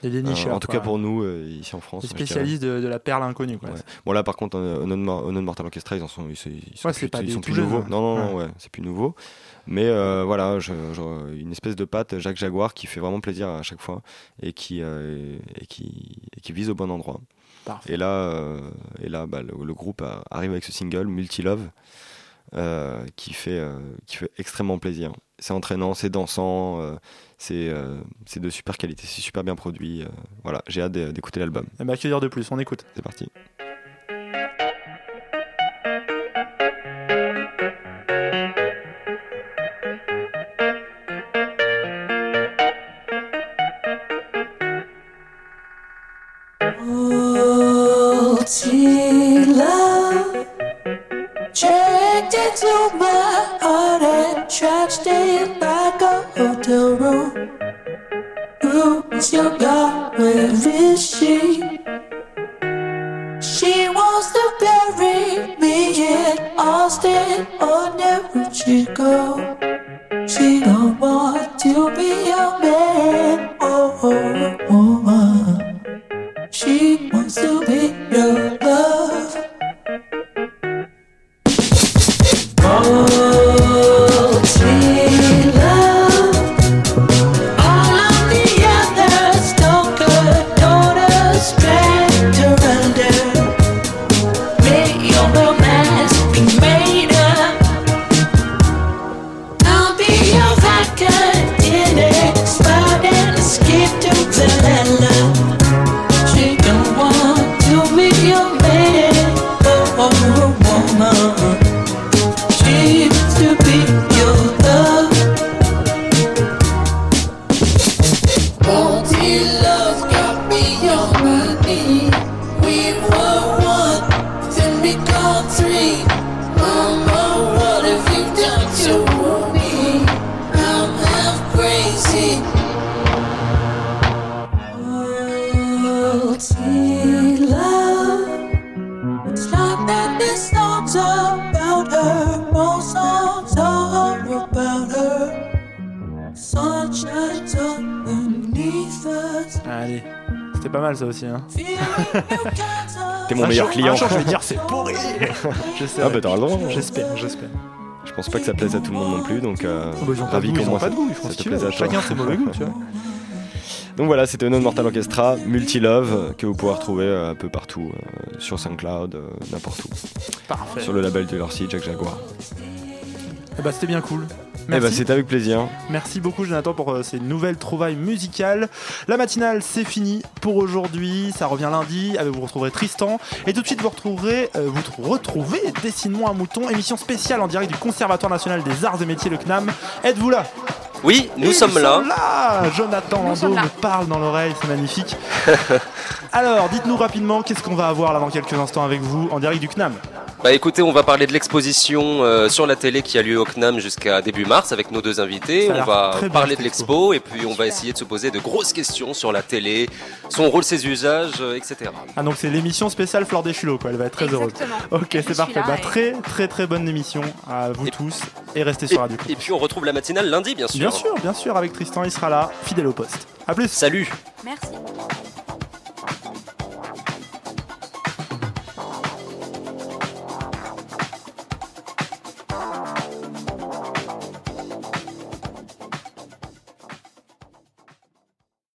Des dénicheurs, Euh, en tout quoi. cas pour nous euh, ici en France. Dirais. spécialistes de, de la perle inconnue. Quoi. Ouais. Bon là par contre euh, Non Mor- Non Mortal Orchestra ils en sont ils, ils sont Ouais, plus, pas ils des sont plus nouveaux. hein. Non non non Ouais. c'est plus nouveau. Mais euh, voilà, je- je- une espèce de patte Jacques Jaguar qui fait vraiment plaisir à chaque fois et qui euh, et qui et qui vise au bon endroit. Parfait. Et là euh, et là bah, le, le groupe arrive avec ce single Multi Love euh, qui fait euh, qui fait extrêmement plaisir. C'est entraînant, c'est dansant, euh, c'est de super qualité, c'est super bien produit. voilà, j'ai hâte d'é- d'écouter l'album. Et que dire de plus On écoute. C'est parti. C'était pas mal ça aussi. Hein. T'es mon Un meilleur jour- client. Un jour, je vais dire c'est pourri. Ah bah t'as raison. J'espère, j'espère. Je pense pas que ça plaise à tout le monde non plus, donc euh, bah, ils ont pas de ravi moins pas ça- de goût, ça te plaise à toi. Chacun ses mauvais goûts, tu vois. Donc voilà, c'était Non Mortal Orchestra, Multilove, que vous pouvez retrouver euh, un peu partout, euh, sur SoundCloud, euh, n'importe où. Parfait. Sur le label de leur site, Jack Jaguar. Eh bah, c'était bien cool. Eh bah, Merci. c'était avec plaisir. Merci beaucoup Jonathan pour euh, ces nouvelles trouvailles musicales. La matinale c'est fini pour aujourd'hui. Ça revient lundi. Avec vous retrouverez Tristan et tout de suite vous retrouverez euh, vous tr- retrouvez Dessine-moi un mouton, émission spéciale en direct du Conservatoire national des arts et métiers le CNAM. Êtes-vous là? Oui, nous Ils sommes sont là. là Jonathan Nous Lando sommes là. me parle dans l'oreille, c'est magnifique. Alors, dites-nous rapidement qu'est-ce qu'on va avoir là dans quelques instants avec vous en direct du CNAM? Bah écoutez, on va parler de l'exposition euh, sur la télé qui a lieu au CNAM jusqu'à début mars avec nos deux invités. On va parler de l'expo et puis on va essayer de se poser de grosses questions sur la télé, son rôle, ses usages, euh, etc. Ah donc c'est l'émission spéciale Fleur des Chulots quoi, elle va être très Exactement. heureuse. Ok c'est parfait, là bah, et- très très très bonne émission à vous tous et restez Et, sur Radio et puis on retrouve la matinale lundi, bien sûr. Bien sûr, bien sûr avec Tristan il sera là, fidèle au poste. A plus Salut Merci.